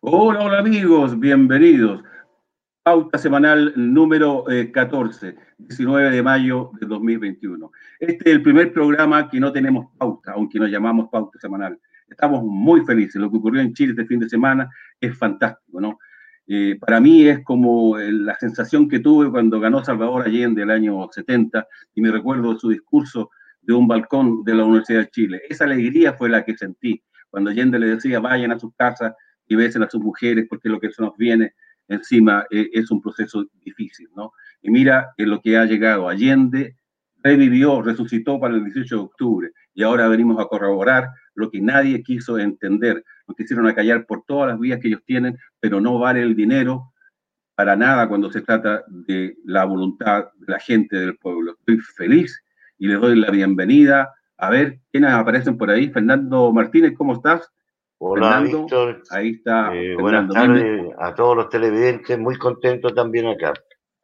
Hola, hola amigos, bienvenidos. Pauta semanal número 14, eh, 19 de mayo de 2021. Este es el primer programa que no tenemos pauta, aunque nos llamamos pauta semanal. Estamos muy felices. Lo que ocurrió en Chile este fin de semana es fantástico, ¿no? Eh, para mí es como eh, la sensación que tuve cuando ganó Salvador Allende el año 70 y me recuerdo su discurso de un balcón de la Universidad de Chile. Esa alegría fue la que sentí cuando Allende le decía vayan a sus casas y besen a sus mujeres porque lo que se nos viene encima eh, es un proceso difícil, ¿no? Y mira en lo que ha llegado. Allende revivió, resucitó para el 18 de octubre y ahora venimos a corroborar lo que nadie quiso entender. Nos quisieron acallar por todas las vías que ellos tienen, pero no vale el dinero para nada cuando se trata de la voluntad de la gente del pueblo. Estoy feliz y le doy la bienvenida. A ver, ¿quiénes aparecen por ahí? Fernando Martínez, ¿cómo estás? Hola, Víctor. Ahí está. Eh, buenas tardes a todos los televidentes. Muy contento también acá.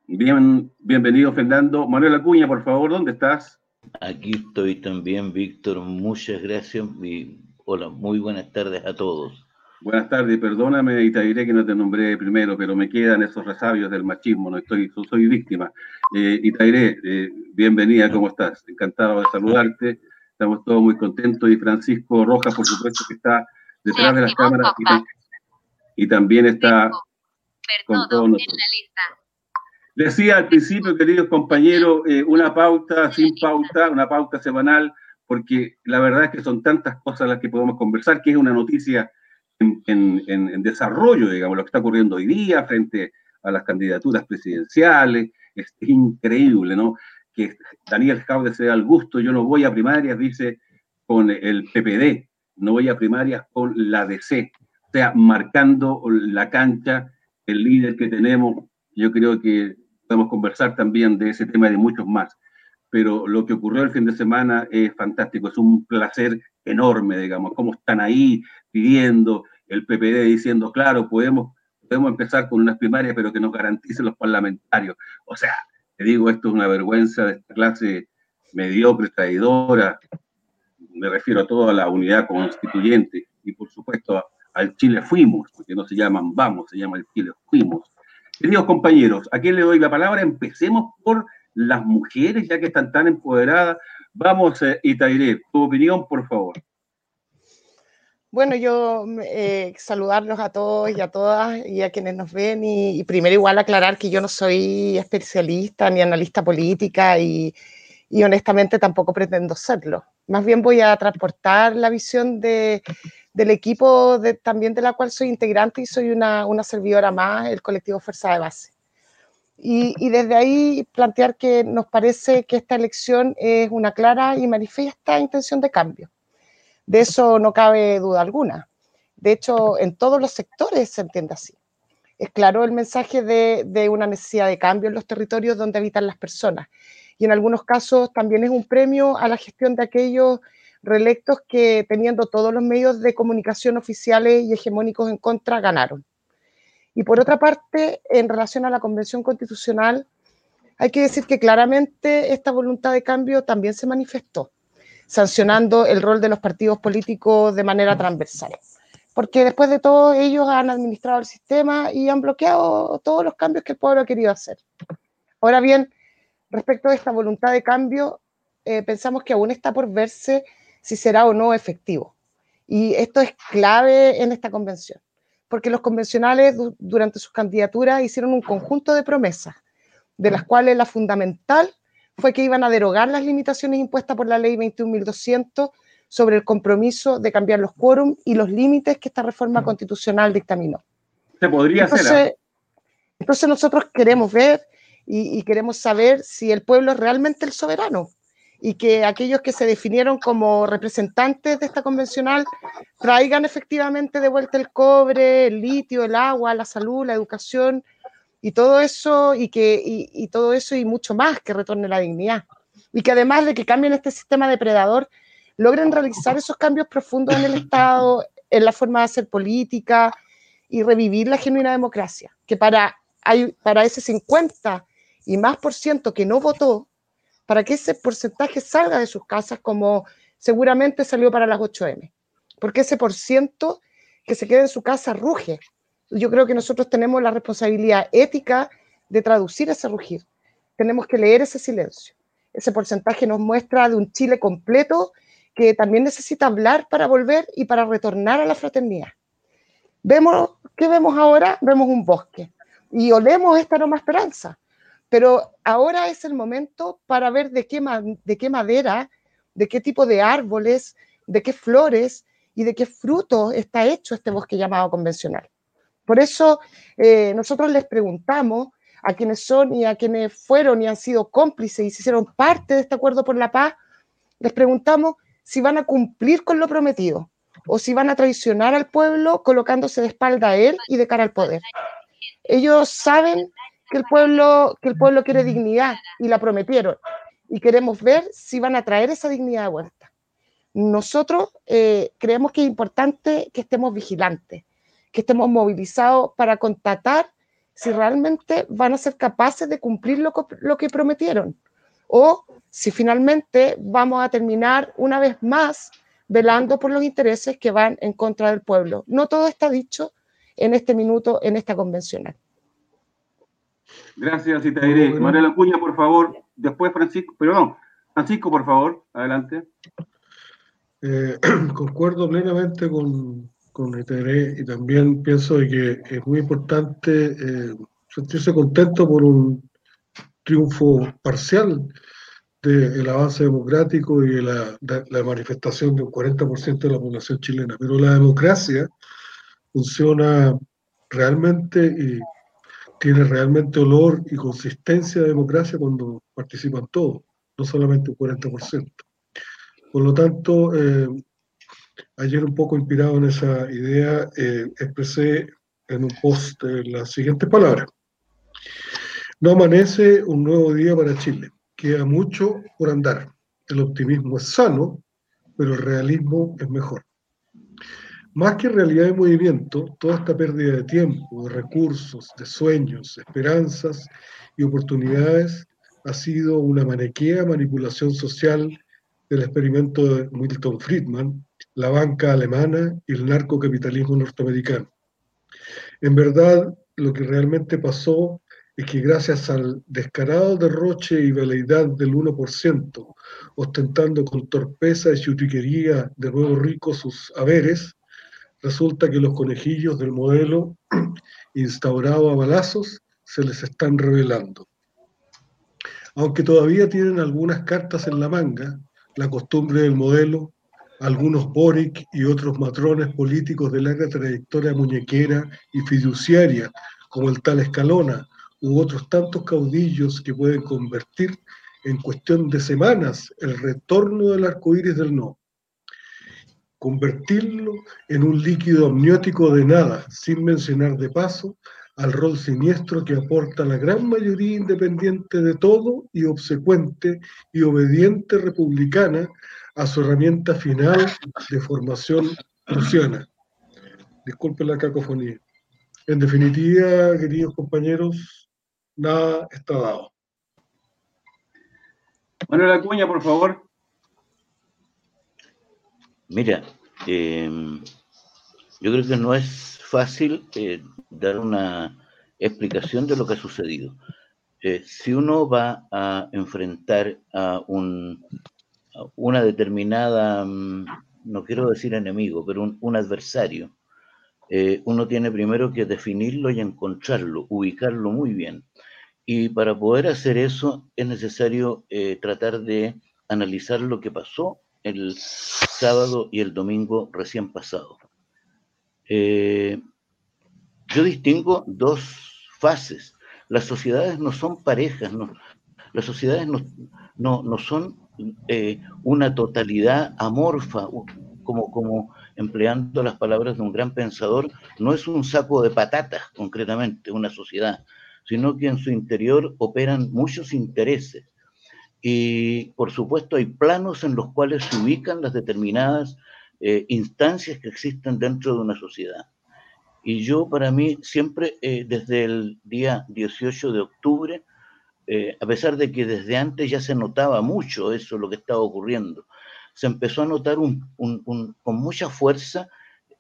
Bien, bienvenido, Fernando. Manuel Acuña, por favor, ¿dónde estás? Aquí estoy también, Víctor. Muchas gracias y hola, muy buenas tardes a todos. Buenas tardes, perdóname y te diré que no te nombré primero, pero me quedan esos resabios del machismo, no estoy, soy víctima. Eh, y te eh, bienvenida, ¿cómo estás? Encantado de saludarte, estamos todos muy contentos y Francisco Rojas, por supuesto, que está detrás de las cámaras y, también está con todos nosotros. Decía al principio, queridos compañeros, eh, una pauta sin pauta, una pauta semanal, porque la verdad es que son tantas cosas las que podemos conversar, que es una noticia en, desarrollo, digamos, lo que está ocurriendo hoy día frente a las candidaturas presidenciales. Es, increíble, ¿no? Que Daniel Jaude se da al gusto, yo no voy a primarias, dice, con el PPD no voy a primarias con la DC. O sea, marcando la cancha, el líder que tenemos, yo creo que podemos conversar también de ese tema y de muchos más. Pero lo que ocurrió el fin de semana es fantástico, es un placer enorme, digamos, cómo están ahí pidiendo, el PPD diciendo, claro, podemos, podemos empezar con unas primarias, pero que nos garanticen los parlamentarios. O sea, te digo, esto es una vergüenza de esta clase mediocre, traidora, me refiero a toda la unidad constituyente y por supuesto al Chile fuimos, porque no se llaman vamos, se llama el Chile fuimos. Queridos compañeros, ¿a quién le doy la palabra? Empecemos por las mujeres, ya que están tan empoderadas. Vamos, eh, Itairé, tu opinión, por favor. Bueno, yo eh, saludarlos a todos y a todas y a quienes nos ven y, y, primero igual aclarar que yo no soy especialista ni analista política y, y honestamente tampoco pretendo serlo. Más bien voy a transportar la visión de, del equipo también de la cual soy integrante y soy una, una servidora más, el colectivo Fuerza de Base. Y, y, desde ahí plantear que nos parece que esta elección es una clara y manifiesta intención de cambio. De eso no cabe duda alguna. De hecho, en todos los sectores se entiende así. Es claro el mensaje de, de una necesidad de cambio en los territorios donde habitan las personas y en algunos casos también es un premio a la gestión de aquellos reelectos que teniendo todos los medios de comunicación oficiales y hegemónicos en contra ganaron. Y por otra parte, en relación a la Convención Constitucional, hay que decir que claramente esta voluntad de cambio también se manifestó, sancionando el rol de los partidos políticos de manera transversal. Porque después de todo, ellos han administrado el sistema y han bloqueado todos los cambios que el pueblo ha querido hacer. Ahora bien, respecto a esta voluntad de cambio, eh, pensamos que aún está por verse si será o no efectivo. Y esto es clave en esta convención, porque los convencionales durante sus candidaturas hicieron un conjunto de promesas, de las cuales la fundamental fue que iban a derogar las limitaciones impuestas por la ley 21.200 sobre el compromiso de cambiar los quórum y los límites que esta reforma constitucional dictaminó. Se podría hacer. Entonces nosotros queremos ver y, queremos saber si el pueblo es realmente el soberano y que aquellos que se definieron como representantes de esta convencional traigan efectivamente de vuelta el cobre, el litio, el agua, la salud, la educación y todo eso y que y, todo eso y mucho más que retorne la dignidad. Y que además de que cambien este sistema depredador logren realizar esos cambios profundos en el Estado, en la forma de hacer política y revivir la genuina democracia, que para hay para ese 50 y más por ciento que no votó, para que ese porcentaje salga de sus casas como seguramente salió para las 8M. Porque ese por ciento que se queda en su casa ruge Yo creo que nosotros tenemos la responsabilidad ética de traducir ese rugir. Tenemos que leer ese silencio. Ese porcentaje nos muestra de un Chile completo que también necesita hablar para volver y para retornar a la fraternidad. Vemos, ¿qué vemos ahora? Vemos un bosque y olemos esta nueva esperanza. Pero ahora es el momento para ver de qué, de qué madera, de qué tipo de árboles, de qué flores y de qué frutos está hecho este bosque llamado convencional. Por eso eh, nosotros les preguntamos a quienes son y a quienes fueron y han sido cómplices y se hicieron parte de este acuerdo por la paz, les preguntamos si van a cumplir con lo prometido o si van a traicionar al pueblo colocándose de espalda a él y de cara al poder. Ellos saben que el pueblo, que el pueblo quiere dignidad y la prometieron y queremos ver si van a traer esa dignidad de vuelta. Nosotros eh, creemos que es importante que estemos vigilantes, que estemos movilizados para constatar si realmente van a ser capaces de cumplir lo, lo que prometieron o si finalmente vamos a terminar una vez más velando por los intereses que van en contra del pueblo. No todo está dicho en este minuto, en esta convencional. Gracias, Itairé. Manuel Acuña, por favor. Después Francisco, perdón, Francisco, por favor, adelante. Eh, concuerdo plenamente con, con y también pienso de que es muy importante eh, sentirse contento por un triunfo parcial del avance democrático y la, la, manifestación de un 40% de la población chilena. Pero la democracia funciona realmente y tiene realmente olor y consistencia de democracia cuando participan todos, no solamente un 40%. Por lo tanto, eh, ayer un poco inspirado en esa idea, eh, expresé en un post las siguientes palabras. No amanece un nuevo día para Chile. Queda mucho por andar. El optimismo es sano, pero el realismo es mejor. Más que realidad de movimiento, toda esta pérdida de tiempo, de recursos, de sueños, esperanzas y oportunidades ha sido una maniquea manipulación social del experimento de Milton Friedman, la banca alemana y el narcocapitalismo norteamericano. En verdad, lo que realmente pasó es que gracias al descarado derroche y veleidad del 1%, ostentando con torpeza y chutiquería de nuevo ricos sus haberes, resulta que los conejillos del modelo instaurado a balazos se les están revelando. Aunque todavía tienen algunas cartas en la manga, la costumbre del modelo, algunos Boric y otros matrones políticos de larga trayectoria muñequera y fiduciaria, como el tal Escalona, u otros tantos caudillos que pueden convertir en cuestión de semanas el retorno del arco iris del no convertirlo en un líquido amniótico de nada, sin mencionar de paso al rol siniestro que aporta la gran mayoría independiente de todo y obsecuente y obediente republicana a su herramienta final de formación prusiana. Disculpen la cacofonía. En definitiva, queridos compañeros, nada está dado. Manuel Acuña, por favor. Mira, em, yo creo que no es fácil eh, dar una explicación de lo que ha sucedido. Eh, si uno va a enfrentar a, un, una determinada, mm, no quiero decir enemigo, pero un, adversario, eh, uno tiene primero que definirlo y encontrarlo, ubicarlo muy bien. Y para poder hacer eso es necesario tratar de analizar lo que pasó el sábado y el domingo recién pasado. Eh, yo distingo dos fases. Las sociedades no son parejas, no, las sociedades no, no, son eh, una totalidad amorfa, como, como empleando las palabras de un gran pensador, no es un saco de patatas concretamente una sociedad, sino que en su interior operan muchos intereses y por supuesto hay planos en los cuales se ubican las determinadas eh, instancias que existen dentro de una sociedad. Y yo para mí siempre eh, desde el día 18 de octubre, eh, a pesar de que desde antes ya se notaba mucho eso, lo que estaba ocurriendo, se empezó a notar un, con mucha fuerza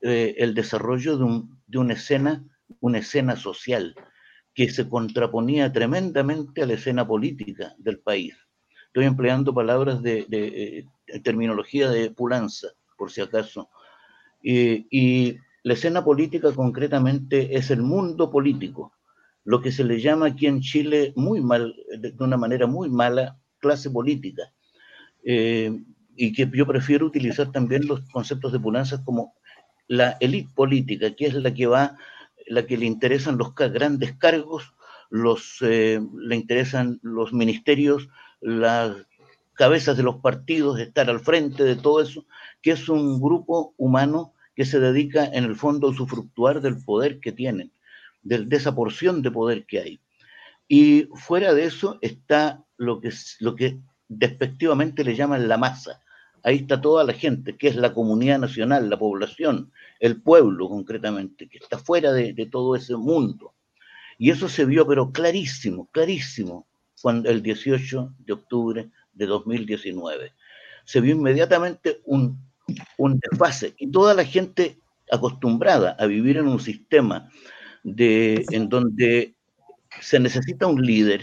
el desarrollo de, un, de, una escena una escena social que se contraponía tremendamente a la escena política del país. Estoy empleando palabras de, eh, terminología de Pulanza, por si acaso. y la escena política concretamente es el mundo político, lo que se le llama aquí en Chile muy mal, de una manera muy mala, clase política. Eh, y que yo prefiero utilizar también los conceptos de Pulanza como la élite política, que es la que va, la que le interesan los grandes cargos, los, eh, le interesan los ministerios, las cabezas de los partidos, estar al frente de todo eso, que es un grupo humano que se dedica en el fondo a usufructuar del poder que tienen, de, de esa porción de poder que hay. Y fuera de eso está lo que, lo que despectivamente le llaman la masa. Ahí está toda la gente, que es la comunidad nacional, la población, el pueblo concretamente, que está fuera de, todo ese mundo. Y eso se vio, pero clarísimo, clarísimo, cuando el 18 de octubre de 2019. Se vio inmediatamente un, un desfase y toda la gente acostumbrada a vivir en un sistema de, en donde se necesita un líder,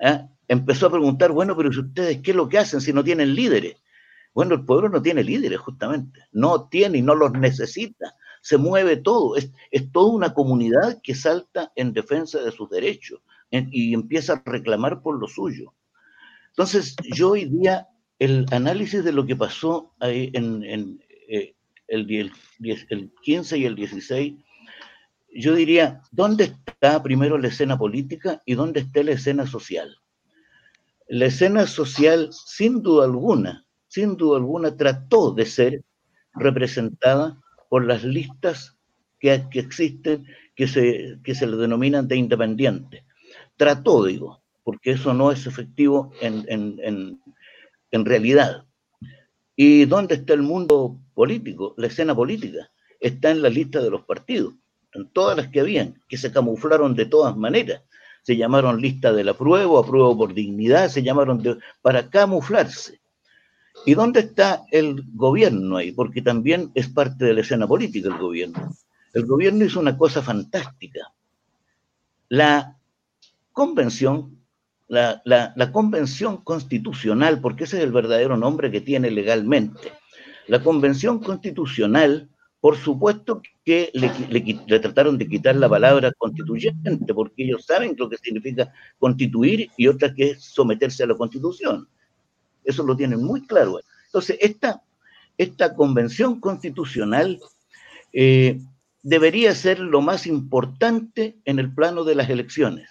¿eh? empezó a preguntar, bueno, pero ustedes qué es lo que hacen si no tienen líderes? Bueno, el pueblo no tiene líderes, justamente. No tiene y no los necesita. Se mueve todo. Es, toda una comunidad que salta en defensa de sus derechos y empieza a reclamar por lo suyo. Entonces, yo hoy día, el análisis de lo que pasó en, eh, el, el 15 y el 16 yo diría, ¿dónde está primero la escena política y dónde está la escena social? La escena social, sin duda alguna, sin duda alguna, trató de ser representada por las listas que, que existen, que se, que se le denominan de independientes. Trató, digo, porque eso no es efectivo en, en, en realidad. ¿Y dónde está el mundo político, la escena política? Está en la lista de los partidos en todas las que habían, que se camuflaron de todas maneras. Se llamaron lista de la prueba, apruebo por dignidad, se llamaron para camuflarse. ¿Y dónde está el gobierno ahí? Porque también es parte de la escena política el gobierno. El gobierno hizo una cosa fantástica. La convención, la, la convención constitucional, porque ese es el verdadero nombre que tiene legalmente, la convención constitucional por supuesto que le, trataron de quitar la palabra constituyente, porque ellos saben lo que significa constituir y otra que es someterse a la constitución. Eso lo tienen muy claro. Entonces, esta, esta convención constitucional eh, debería ser lo más importante en el plano de las elecciones.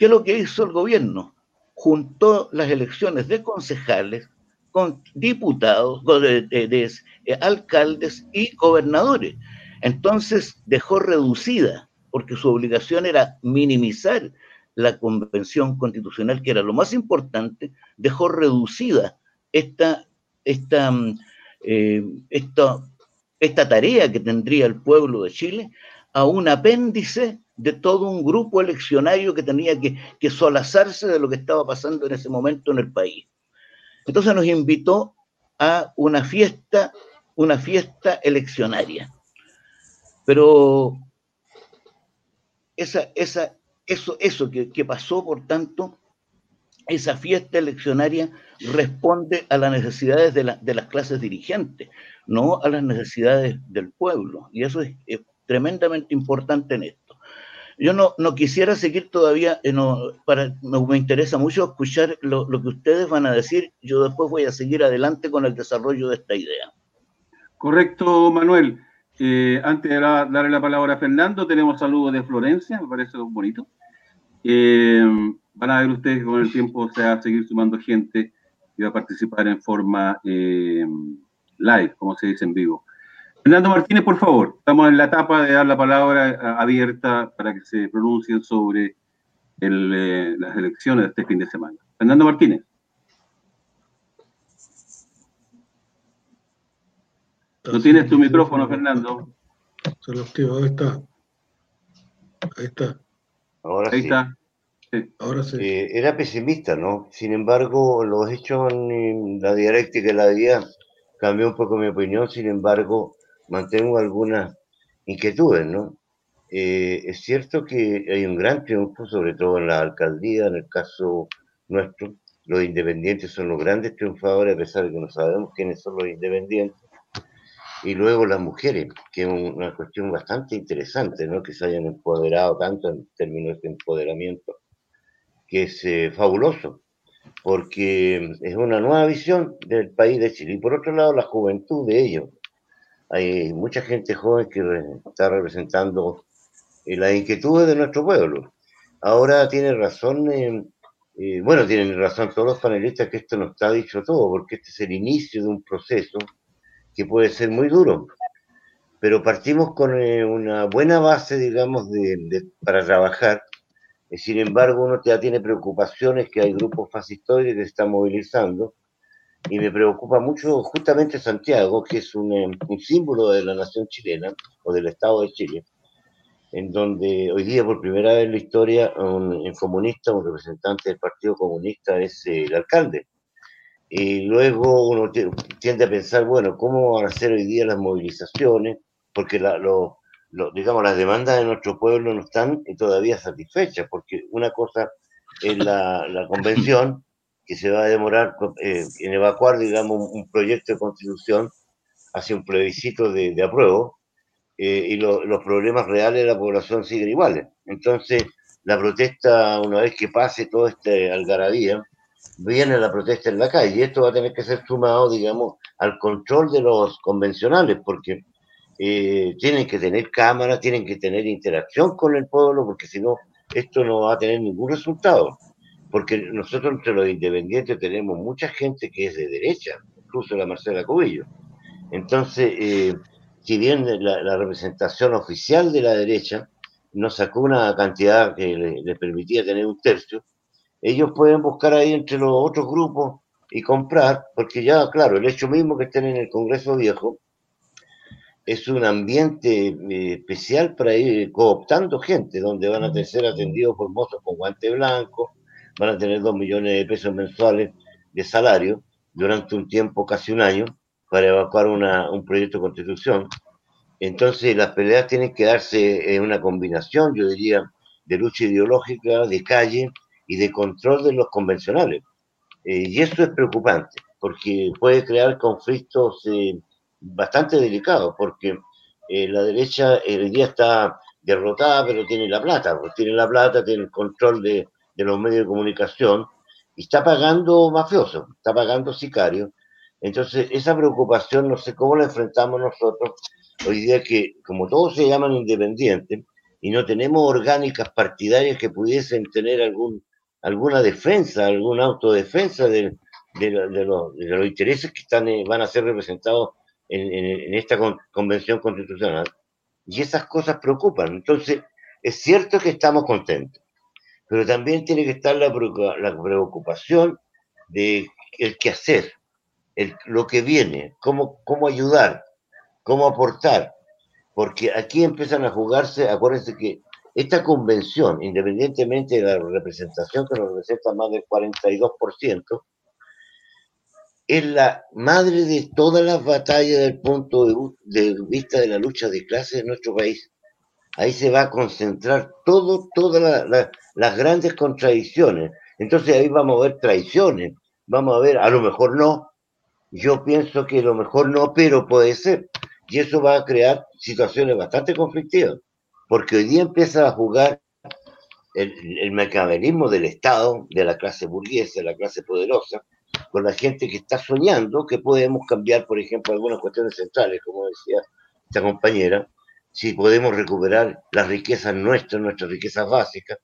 ¿Qué es lo que hizo el gobierno? Juntó las elecciones de concejales con diputados, de, eh, alcaldes y gobernadores. Entonces dejó reducida, porque su obligación era minimizar la convención constitucional, que era lo más importante, dejó reducida esta, esta, mm, eh, esta, esta tarea que tendría el pueblo de Chile a un apéndice de todo un grupo eleccionario que tenía que, que solazarse de lo que estaba pasando en ese momento en el país. Entonces nos invitó a una fiesta, una fiesta eleccionaria. Pero esa, esa, eso, eso que, pasó, por tanto, esa fiesta eleccionaria responde a las necesidades de, de, las clases dirigentes, no a las necesidades del pueblo. Y eso es tremendamente importante en esto. Yo no, no quisiera seguir todavía, eh, no, para, me, interesa mucho escuchar lo, que ustedes van a decir. Yo después voy a seguir adelante con el desarrollo de esta idea. Correcto, Manuel. Eh, antes de darle la palabra a Fernando, tenemos saludos de Florencia, me parece bonito. Eh, van a ver ustedes con el tiempo se va a seguir sumando gente y va a participar en forma live, como se dice en vivo. Fernando Martínez, por favor, estamos en la etapa de dar la palabra abierta para que se pronuncien sobre eh, las elecciones de este fin de semana. Fernando Martínez. No tienes tu micrófono, Fernando. Se lo activo, ahí está. Ahí está. Ahora sí. está. Ahora sí. Eh, era pesimista, ¿no? Sin embargo, los hechos en la dialéctica de la día cambió un poco mi opinión. Sin embargo, mantengo algunas inquietudes, ¿no? eh, es cierto que hay un gran triunfo, sobre todo en la alcaldía, en el caso nuestro. Los independientes son los grandes triunfadores, a pesar de que no sabemos quiénes son los independientes. Y luego las mujeres, que es una cuestión bastante interesante, ¿no? Que se hayan empoderado tanto en términos de empoderamiento, que es eh, fabuloso, porque es una nueva visión del país de Chile. Y por otro lado, la juventud de ellos. Hay mucha gente joven que está representando eh, las inquietudes de nuestro pueblo. Ahora tiene razón, eh, eh, bueno, tienen razón todos los panelistas que esto no está dicho todo, porque este es el inicio de un proceso que puede ser muy duro. Pero partimos con una buena base, digamos, de, para trabajar. Sin embargo, uno ya tiene preocupaciones que hay grupos fascistoides que se están movilizando. Y me preocupa mucho justamente Santiago, que es un, un símbolo de la nación chilena o del Estado de Chile en donde hoy día por primera vez en la historia un, comunista, un representante del Partido Comunista es el alcalde. Y luego uno tiende a pensar, bueno, ¿cómo van a ser hoy día las movilizaciones? Porque la, lo, digamos, las demandas de nuestro pueblo no están todavía satisfechas, porque una cosa es la, la convención, que se va a demorar eh, en evacuar, digamos, un, proyecto de constitución hacia un plebiscito de, de apruebo, eh, y los problemas reales de la población siguen iguales. Entonces, la protesta, una vez que pase todo este algarabía, viene la protesta en la calle y esto va a tener que ser sumado, digamos, al control de los convencionales, porque eh, tienen que tener cámaras, tienen que tener interacción con el pueblo, porque si no, esto no va a tener ningún resultado. Porque nosotros entre los independientes tenemos mucha gente que es de derecha, incluso la Marcela Cubillo. Entonces, eh, si bien la, representación oficial de la derecha no sacó una cantidad que le, permitía tener un tercio, ellos pueden buscar ahí entre los otros grupos y comprar, porque ya, claro, el hecho mismo que estén en el Congreso Viejo es un ambiente eh, especial para ir cooptando gente, donde van a ser atendidos por mozos con guante blanco, van a tener dos millones de pesos mensuales de salario durante un tiempo, casi un año, para evacuar un proyecto de constitución. Entonces las peleas tienen que darse en una combinación, yo diría, de lucha ideológica, de calle y de control de los convencionales. Eh, y eso es preocupante, porque puede crear conflictos eh, bastante delicados, porque eh, la derecha hoy día está derrotada, pero tiene la plata, pues tiene la plata, tiene el control de, de los medios de comunicación y está pagando mafiosos, está pagando sicarios entonces, esa preocupación, no sé cómo la enfrentamos nosotros hoy día que, como todos se llaman independientes, y no tenemos orgánicas partidarias que pudiesen tener algún, alguna defensa, alguna autodefensa de, de, los, intereses que están, eh, van a ser representados en, esta convención constitucional. Y esas cosas preocupan. Entonces, es cierto que estamos contentos, pero también tiene que estar la, la preocupación de el qué hacer, lo que viene, cómo, cómo ayudar, cómo aportar, porque aquí empiezan a jugarse, acuérdense que esta convención, independientemente de la representación que nos representa más del 42%, es la madre de todas las batallas desde el punto de, vista de la lucha de clases en nuestro país. Ahí se va a concentrar todo, todas las grandes contradicciones. Entonces ahí vamos a ver traiciones, vamos a ver, a lo mejor no, yo pienso que lo mejor no, pero puede ser. Y eso va a crear situaciones bastante conflictivas, porque hoy día empieza a jugar el, el del Estado, de la clase burguesa, de la clase poderosa, con la gente que está soñando que podemos cambiar, por ejemplo, algunas cuestiones centrales, como decía esta compañera, si podemos recuperar las riquezas nuestras, nuestras riquezas básicas,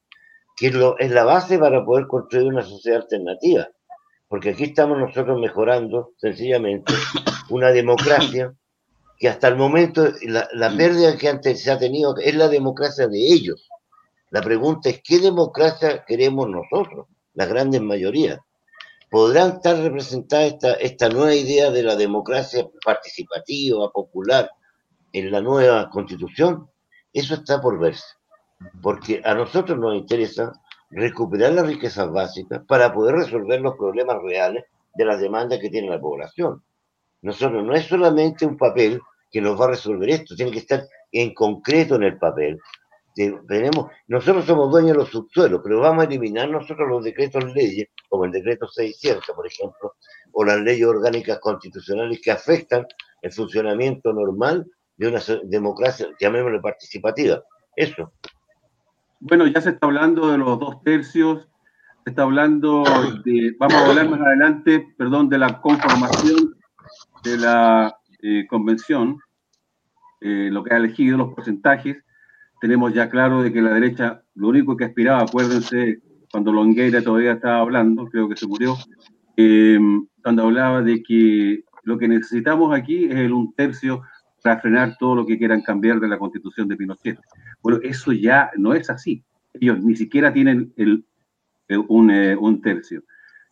que es, la base para poder construir una sociedad alternativa porque aquí estamos nosotros mejorando sencillamente una democracia que hasta el momento la, pérdida que antes se ha tenido es la democracia de ellos. La pregunta es, ¿qué democracia queremos nosotros, la grandes mayoría? ¿Podrán estar representadas esta, esta nueva idea de la democracia participativa, popular, en la nueva constitución? Eso está por verse, porque a nosotros nos interesa recuperar las riquezas básicas para poder resolver los problemas reales de las demandas que tiene la población. Nosotros no es solamente un papel que nos va a resolver esto, tiene que estar en concreto en el papel. tenemos, nosotros somos dueños de los subsuelos, pero vamos a eliminar nosotros los decretos leyes, como el decreto 600, por ejemplo, o las leyes orgánicas constitucionales que afectan el funcionamiento normal de una democracia, llamémosle participativa. Eso. Bueno, ya se está hablando de los dos tercios, se está hablando de, vamos a hablar más adelante, perdón, de la conformación de la eh, convención, eh, lo que ha elegido, los porcentajes. Tenemos ya claro de que la derecha, lo único que aspiraba, acuérdense, cuando Longueira todavía estaba hablando, creo que se murió, eh, cuando hablaba de que lo que necesitamos aquí es el un tercio para frenar todo lo que quieran cambiar de la constitución de Pinochet. Bueno, eso ya no es así. Ellos ni siquiera tienen el, un, un tercio.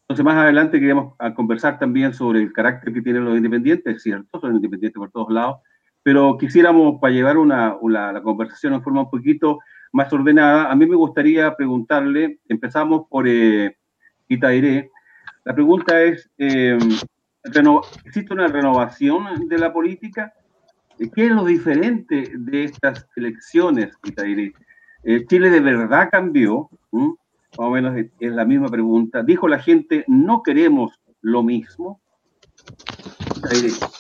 Entonces, más adelante queremos conversar también sobre el carácter que tienen los independientes, es cierto, son independientes por todos lados, pero quisiéramos, para llevar una, la conversación en forma un poquito más ordenada, a mí me gustaría preguntarle, empezamos por eh, Itairé, la pregunta es, eh, ¿existe una renovación de la política? ¿Qué es lo diferente de estas elecciones, Itairé? Eh, Chile de verdad cambió, más o menos es la misma pregunta. Dijo la gente, no queremos lo mismo.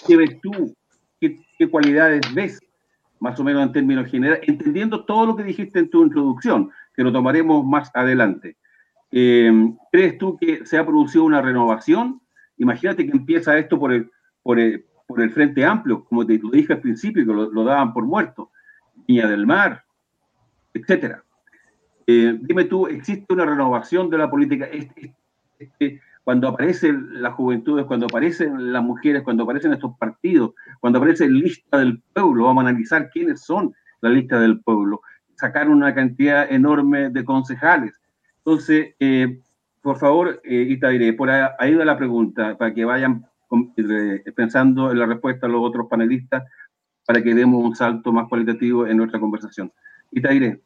¿Qué ves tú? ¿Qué, cualidades ves? Más o menos en términos generales, entendiendo todo lo que dijiste en tu introducción, que lo tomaremos más adelante. Eh, ¿Crees tú que se ha producido una renovación? Imagínate que empieza esto por el, por el, por el Frente Amplio, como te lo dije al principio, que lo, daban por muerto, Niña del Mar, etcétera. Eh, dime tú, ¿existe una renovación de la política? cuando aparecen las juventudes, cuando aparecen las mujeres, cuando aparecen estos partidos, cuando aparece la lista del pueblo, vamos a analizar quiénes son la lista del pueblo, sacar una cantidad enorme de concejales. Entonces, eh, por favor, eh, Itaire, por ahí va la pregunta, para que vayan pensando en la respuesta a los otros panelistas, para que demos un salto más cualitativo en nuestra conversación. Itaire.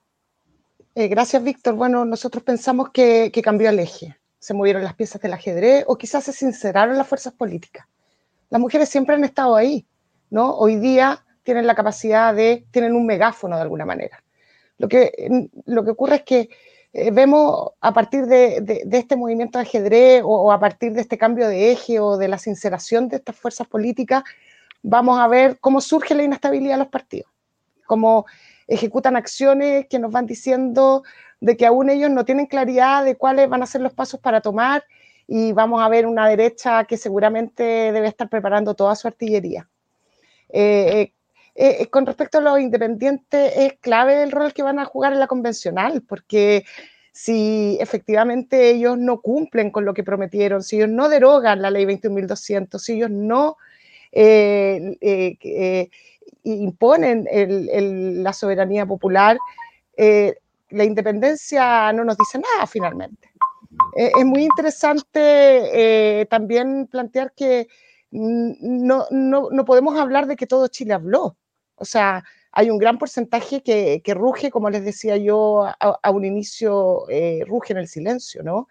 Eh, gracias, Víctor. Bueno, nosotros pensamos que, cambió el eje. Se movieron las piezas del ajedrez o quizás se sinceraron las fuerzas políticas. Las mujeres siempre han estado ahí, ¿no? Hoy día tienen la capacidad de, tienen un megáfono de alguna manera. Lo que, lo que ocurre es que eh, vemos a partir de, este movimiento de ajedrez o, a partir de este cambio de eje o de la sinceración de estas fuerzas políticas, vamos a ver cómo surge la inestabilidad de los partidos, cómo ejecutan acciones que nos van diciendo de que aún ellos no tienen claridad de cuáles van a ser los pasos para tomar y vamos a ver una derecha que seguramente debe estar preparando toda su artillería. Eh, eh, eh, con respecto a los independientes, es clave el rol que van a jugar en la convencional, porque si efectivamente ellos no cumplen con lo que prometieron, si ellos no derogan la ley 21.200, si ellos no imponen la soberanía popular, eh, la independencia no nos dice nada finalmente. Eh, es muy interesante eh, también plantear que no, no, podemos hablar de que todo Chile habló. O sea, hay un gran porcentaje que, ruge, como les decía yo a, a un inicio, ruge en el silencio, ¿no?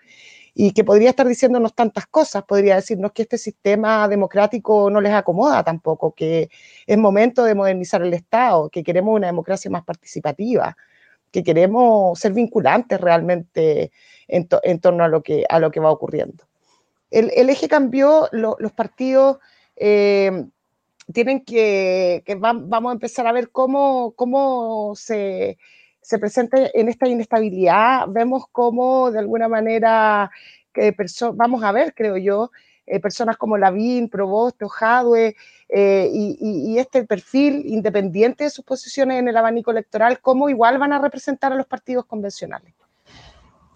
y que podría estar diciéndonos tantas cosas, podría decirnos que este sistema democrático no les acomoda tampoco, que es momento de modernizar el Estado, que queremos una democracia más participativa, que queremos ser vinculantes realmente en, torno a lo, que, a lo que va ocurriendo. El, eje cambió, los partidos eh, tienen que, vamos a empezar a ver cómo, cómo se se presenta en esta inestabilidad, vemos cómo de alguna manera, vamos a ver, creo yo, eh, personas como Lavín, Provost, Jadwe, eh, y, este perfil independiente de sus posiciones en el abanico electoral, cómo igual van a representar a los partidos convencionales.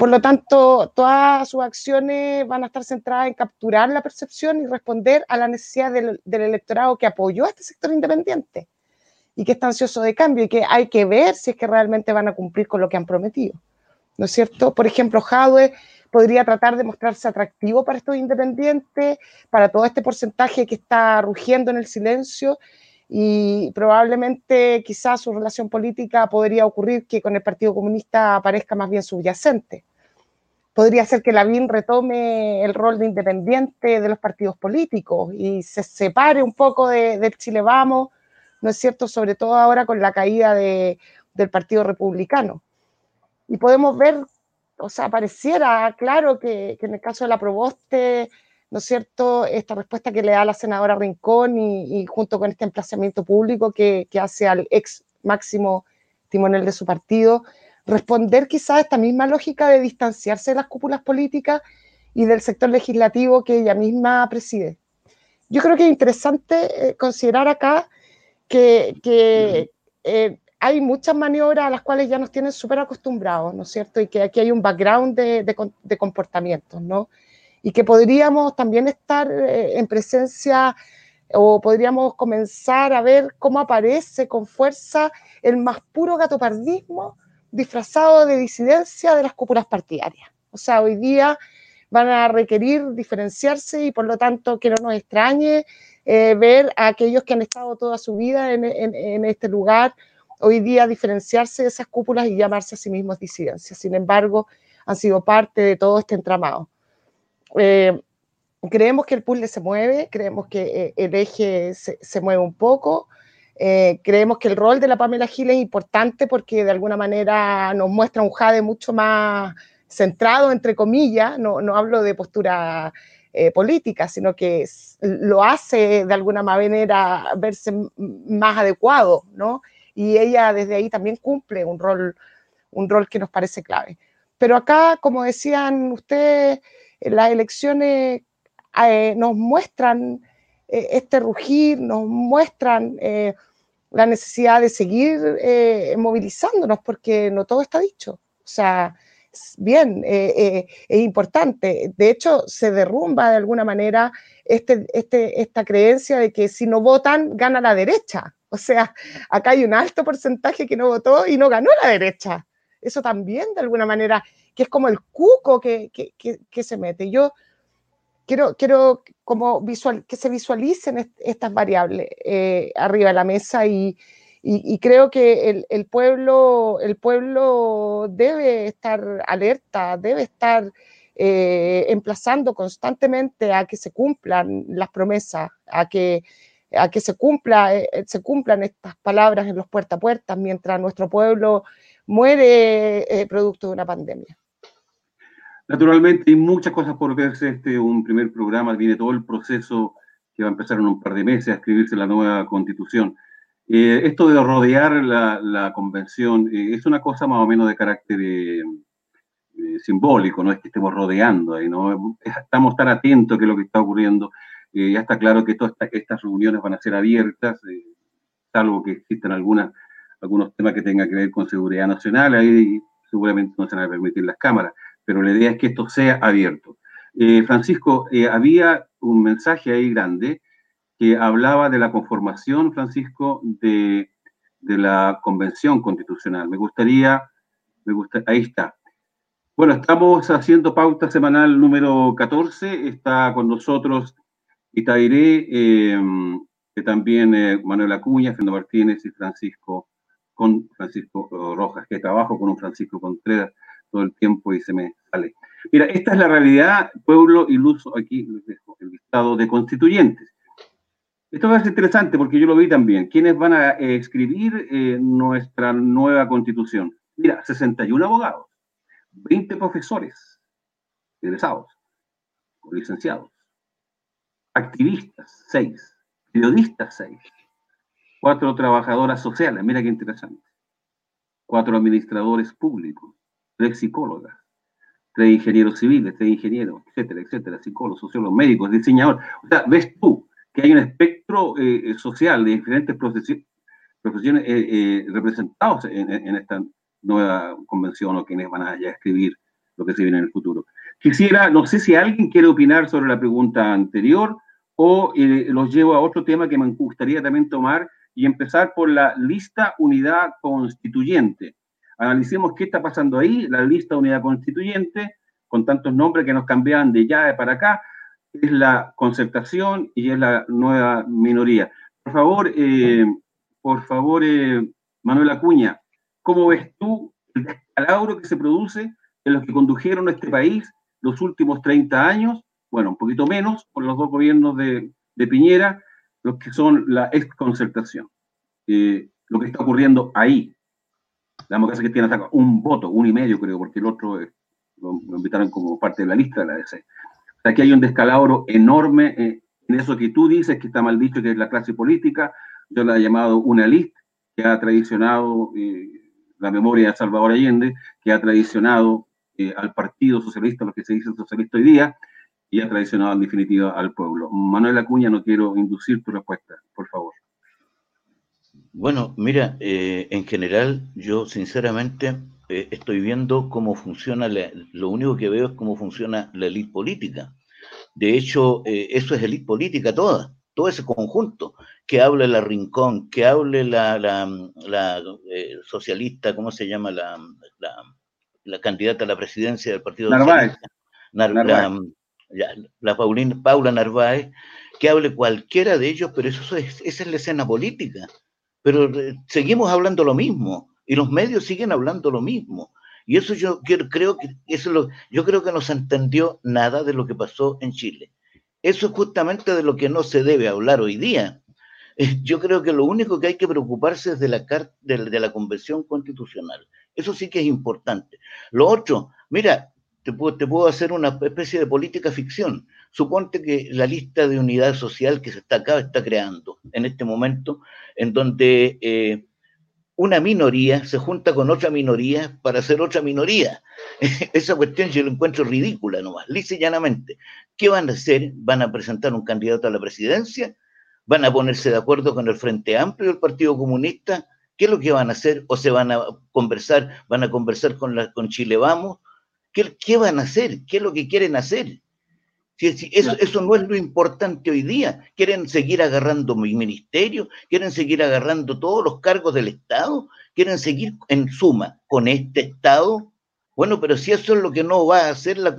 Por lo tanto, todas sus acciones van a estar centradas en capturar la percepción y responder a la necesidad del electorado que apoyó a este sector independiente y que está ansioso de cambio y que hay que ver si es que realmente van a cumplir con lo que han prometido. ¿No es cierto? Por ejemplo, Jadwe podría tratar de mostrarse atractivo para estos independientes, para todo este porcentaje que está rugiendo en el silencio y probablemente quizás su relación política podría ocurrir que con el Partido Comunista aparezca más bien subyacente. Podría ser que Lavín retome el rol de independiente de los partidos políticos y se separe un poco de, de Chile Vamos, ¿no es cierto? Sobre todo ahora con la caída de, del Partido Republicano. Y podemos ver, o sea, pareciera claro que, en el caso de la Proboste, ¿no es cierto?, esta respuesta que le da la senadora Rincón y, junto con este emplazamiento público que, que hace al ex máximo timonel de su partido, responder quizás a esta misma lógica de distanciarse de las cúpulas políticas y del sector legislativo que ella misma preside. Yo creo que es interesante eh, considerar acá que, eh, hay muchas maniobras a las cuales ya nos tienen súper acostumbrados, ¿no es cierto? Y que aquí hay un background de, de, comportamientos, ¿no? Y que podríamos también estar eh, en presencia o podríamos comenzar a ver cómo aparece con fuerza el más puro gatopardismo disfrazado de disidencia de las cúpulas partidarias. O sea, hoy día van a requerir diferenciarse y por lo tanto que no nos extrañe eh, ver a aquellos que han estado toda su vida en, este lugar, hoy día diferenciarse de esas cúpulas y llamarse a sí mismos disidencias. Sin embargo, han sido parte de todo este entramado. Eh, creemos que el puzzle se mueve, creemos que eh, el eje se mueve un poco, creemos que el rol de la Pamela Gil es importante porque de alguna manera nos muestra un Jade mucho más centrado, entre comillas, no, no hablo de postura eh, política, sino que lo hace de alguna manera verse más adecuado, ¿no? Y ella desde ahí también cumple un rol, un rol que nos parece clave. Pero acá, como decían ustedes, las elecciones eh, nos muestran eh, este rugir, nos muestran la necesidad de seguir movilizándonos, porque no todo está dicho. O sea, bien, eh, eh, es importante. De hecho, se derrumba de alguna manera este, este, esta creencia de que si no votan, gana la derecha. O sea, acá hay un alto porcentaje que no votó y no ganó la derecha. Eso también, de alguna manera, que es como el cuco que, que, que, se mete. Yo quiero, quiero como visual, que se visualicen estas variables eh, arriba de la mesa y, creo que el, pueblo, el pueblo debe estar alerta, debe estar eh, emplazando constantemente a que se cumplan las promesas, a que, a que se, cumpla, eh, se cumplan estas palabras en los puerta a puerta mientras nuestro pueblo muere producto de una pandemia. Naturalmente hay muchas cosas por verse. Este un primer programa, viene todo el proceso que va a empezar en un par de meses a escribirse la nueva constitución. Eh, esto de rodear la, convención eh, es una cosa más o menos de carácter eh, simbólico, no es que estemos rodeando ¿no? Estamos tan atentos es lo que está ocurriendo. ya está claro que estas reuniones van a ser abiertas, salvo que existan algunas, algunos temas que tengan que ver con seguridad nacional, ahí seguramente no se van a permitir las cámaras, pero la idea es que esto sea abierto. Francisco, había un mensaje ahí grande que hablaba de la conformación, Francisco, de, la Convención Constitucional. Me gustaría, me gusta, ahí está. Bueno, estamos haciendo pauta semanal número 14. Está con nosotros Itairé, eh, también eh, Manuel Acuña, Fernando Martínez y Francisco, con Francisco Rojas, que trabajo con un Francisco Contreras todo el tiempo y se me sale. Mira, esta es la realidad, pueblo iluso, aquí el listado de constituyentes. Esto va a ser interesante porque yo lo vi también. ¿Quiénes van a eh, escribir eh, nuestra nueva constitución? Mira, 61 abogados, 20 profesores egresados licenciados, activistas, 6, periodistas, 6, 4 trabajadoras sociales, mira qué interesante, 4 administradores públicos, 3 psicólogas, 3 ingenieros civiles, 3 ingenieros, etcétera, etcétera, psicólogos, sociólogos, médicos, diseñadores. O sea, ves tú que hay un espectro eh, eh, social de diferentes profesiones, eh, representados en, esta nueva convención o quienes van a ya escribir lo que se viene en el futuro. Quisiera, no sé si alguien quiere opinar sobre la pregunta anterior o los llevo a otro tema que me gustaría también tomar y empezar por la lista unidad constituyente. Analicemos qué está pasando ahí, la lista unidad constituyente, con tantos nombres que nos cambian de ya para acá, es la concertación y es la nueva minoría. Por favor, eh, por favor, eh, Manuel Acuña, ¿cómo ves tú el descalabro que se produce en los que condujeron este país los últimos 30 años? Bueno, un poquito menos por los dos gobiernos de, Piñera, los que son la exconcertación. Eh, lo que está ocurriendo ahí. La democracia cristiana saca un voto, un y medio creo, porque el otro lo, invitaron como parte de la lista de la DC. Que hay un descalabro enorme eh, en eso que tú dices, que está mal dicho, que es la clase política. Yo la he llamado una lista que ha traicionado eh, la memoria de Salvador Allende, que ha traicionado eh, al Partido Socialista, lo que se dice socialista hoy día, y ha traicionado en definitiva al pueblo. Manuel Acuña, no quiero inducir tu respuesta, por favor. Bueno, mira, eh, en general yo sinceramente eh, estoy viendo cómo funciona, lo único que veo es cómo funciona la élite política. De hecho, eh, eso es élite política toda, todo ese conjunto, que hable la Rincón, que hable la, la, socialista, ¿cómo se llama? La, la, candidata a la presidencia del Partido Narváez. Narváez la Paulina, Paula Narváez, que hable cualquiera de ellos, pero eso es, esa es la escena política. Pero eh, seguimos hablando lo mismo y los medios siguen hablando lo mismo. Y eso yo creo que eso lo, yo creo que no se entendió nada de lo que pasó en Chile. Eso es justamente de lo que no se debe hablar hoy día. Eh, yo creo que lo único que hay que preocuparse es de la, de, de la Convención Constitucional. Eso sí que es importante. Lo otro, mira, te puedo, hacer una especie de política ficción. Suponte que la lista de unidad social que se está acá está creando en este momento, en donde eh, una minoría se junta con otra minoría para hacer otra minoría. Esa cuestión yo la encuentro ridícula nomás, lisa y llanamente. ¿Qué van a hacer? ¿Van a presentar un candidato a la presidencia? ¿Van a ponerse de acuerdo con el Frente Amplio del Partido Comunista? ¿Qué es lo que van a hacer? ¿O se van a conversar? ¿Van a conversar con, con Chile Vamos? ¿Qué, van a hacer? ¿Qué es lo que quieren hacer? Eso, eso, no es lo importante hoy día. ¿Quieren seguir agarrando mi ministerio? ¿Quieren seguir agarrando todos los cargos del Estado? ¿Quieren seguir en suma con este Estado? Bueno, pero si eso es lo que no va a hacer la,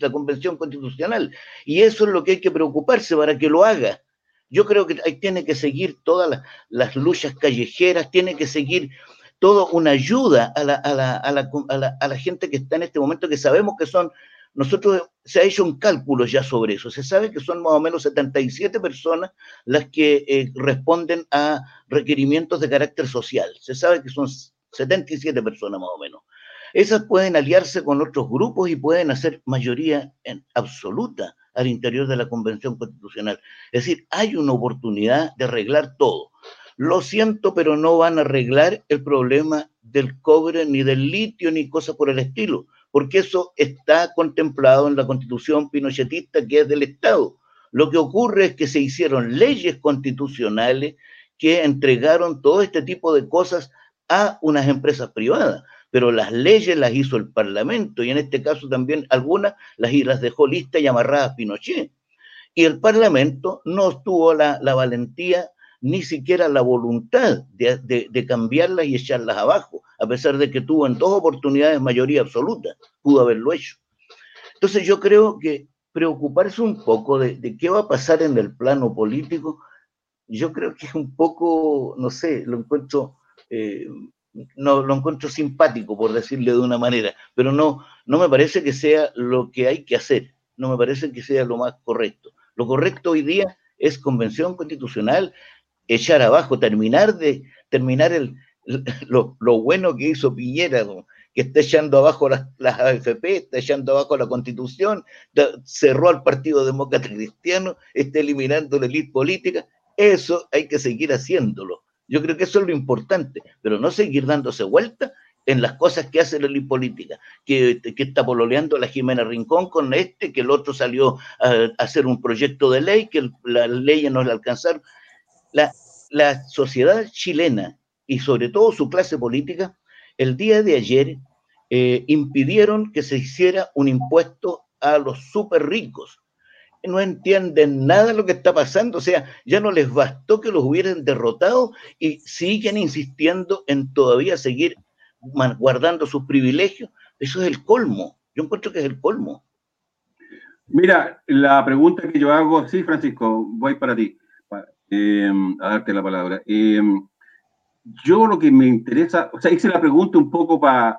la Convención Constitucional, y eso es lo que hay que preocuparse para que lo haga. Yo creo que ahí tiene que seguir todas las, las luchas callejeras, tiene que seguir todo una ayuda a la, a, la, a, la, a la, gente que está en este momento, que sabemos que son, nosotros se ha hecho un cálculo ya sobre eso, se sabe que son más o menos 77 personas las que eh, responden a requerimientos de carácter social, se sabe que son 77 personas más o menos. Esas pueden aliarse con otros grupos y pueden hacer mayoría en absoluta al interior de la Convención Constitucional. Es decir, hay una oportunidad de arreglar todo. Lo siento, pero no van a arreglar el problema del cobre, ni del litio, ni cosas por el estilo, porque eso está contemplado en la constitución pinochetista que es del Estado. Lo que ocurre es que se hicieron leyes constitucionales que entregaron todo este tipo de cosas a unas empresas privadas, pero las leyes las hizo el Parlamento y en este caso también algunas las, las dejó listas y amarradas Pinochet. Y el Parlamento no tuvo la, la valentía ni siquiera la voluntad de, cambiarlas y echarlas abajo, a pesar de que tuvo en dos oportunidades mayoría absoluta, pudo haberlo hecho. Entonces yo creo que preocuparse un poco de, qué va a pasar en el plano político, yo creo que es un poco, no sé, lo encuentro, eh, no, lo encuentro simpático, por decirle de una manera, pero no, no me parece que sea lo que hay que hacer, no me parece que sea lo más correcto. Lo correcto hoy día es convención constitucional, echar abajo, terminar de terminar el, lo, bueno que hizo Piñera, que está echando abajo las, AFP, está echando abajo la constitución, cerró al Partido Demócrata Cristiano, está eliminando la élite política. Eso hay que seguir haciéndolo. Yo creo que eso es lo importante, pero no seguir dándose vuelta en las cosas que hace la élite política, que, que, está pololeando la Jimena Rincón con este, que el otro salió a, hacer un proyecto de ley, que las leyes no le alcanzaron la, sociedad chilena y sobre todo su clase política, el día de ayer eh, impidieron que se hiciera un impuesto a los súper ricos. No entienden nada de lo que está pasando, o sea, ya no les bastó que los hubieran derrotado y siguen insistiendo en todavía seguir guardando sus privilegios. Eso es el colmo, yo encuentro que es el colmo. Mira, la pregunta que yo hago, sí, Francisco, voy para ti. Em, a darte la palabra. Em, yo lo que me interesa, o sea, hice la pregunta un poco para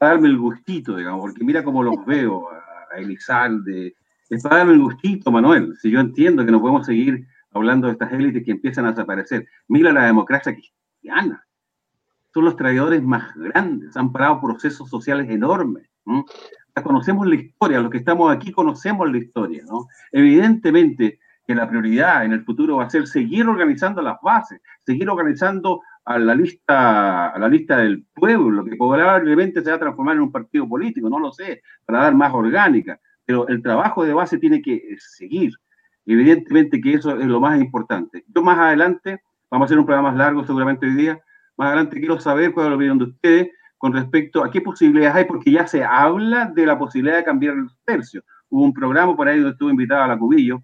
darme el gustito, digamos, porque mira cómo los veo, a, Elizalde, es para darme el gustito, Manuel, si yo entiendo que no podemos seguir hablando de estas élites que empiezan a desaparecer. Mira la democracia cristiana. son los traidores más grandes, han parado procesos sociales enormes. Conocemos la historia, los que estamos aquí conocemos la historia. ¿no? Evidentemente que la prioridad en el futuro va a ser seguir organizando las bases, seguir organizando a la lista, a la lista del pueblo, que probablemente se va a transformar en un partido político, no lo sé, para dar más orgánica, pero el trabajo de base tiene que seguir. Evidentemente que eso es lo más importante. Yo más adelante, vamos a hacer un programa más largo seguramente hoy día, más adelante quiero saber cuál es la opinión de ustedes con respecto a qué posibilidades hay, porque ya se habla de la posibilidad de cambiar el tercio. Hubo un programa por ahí donde estuvo invitada a la Cubillo,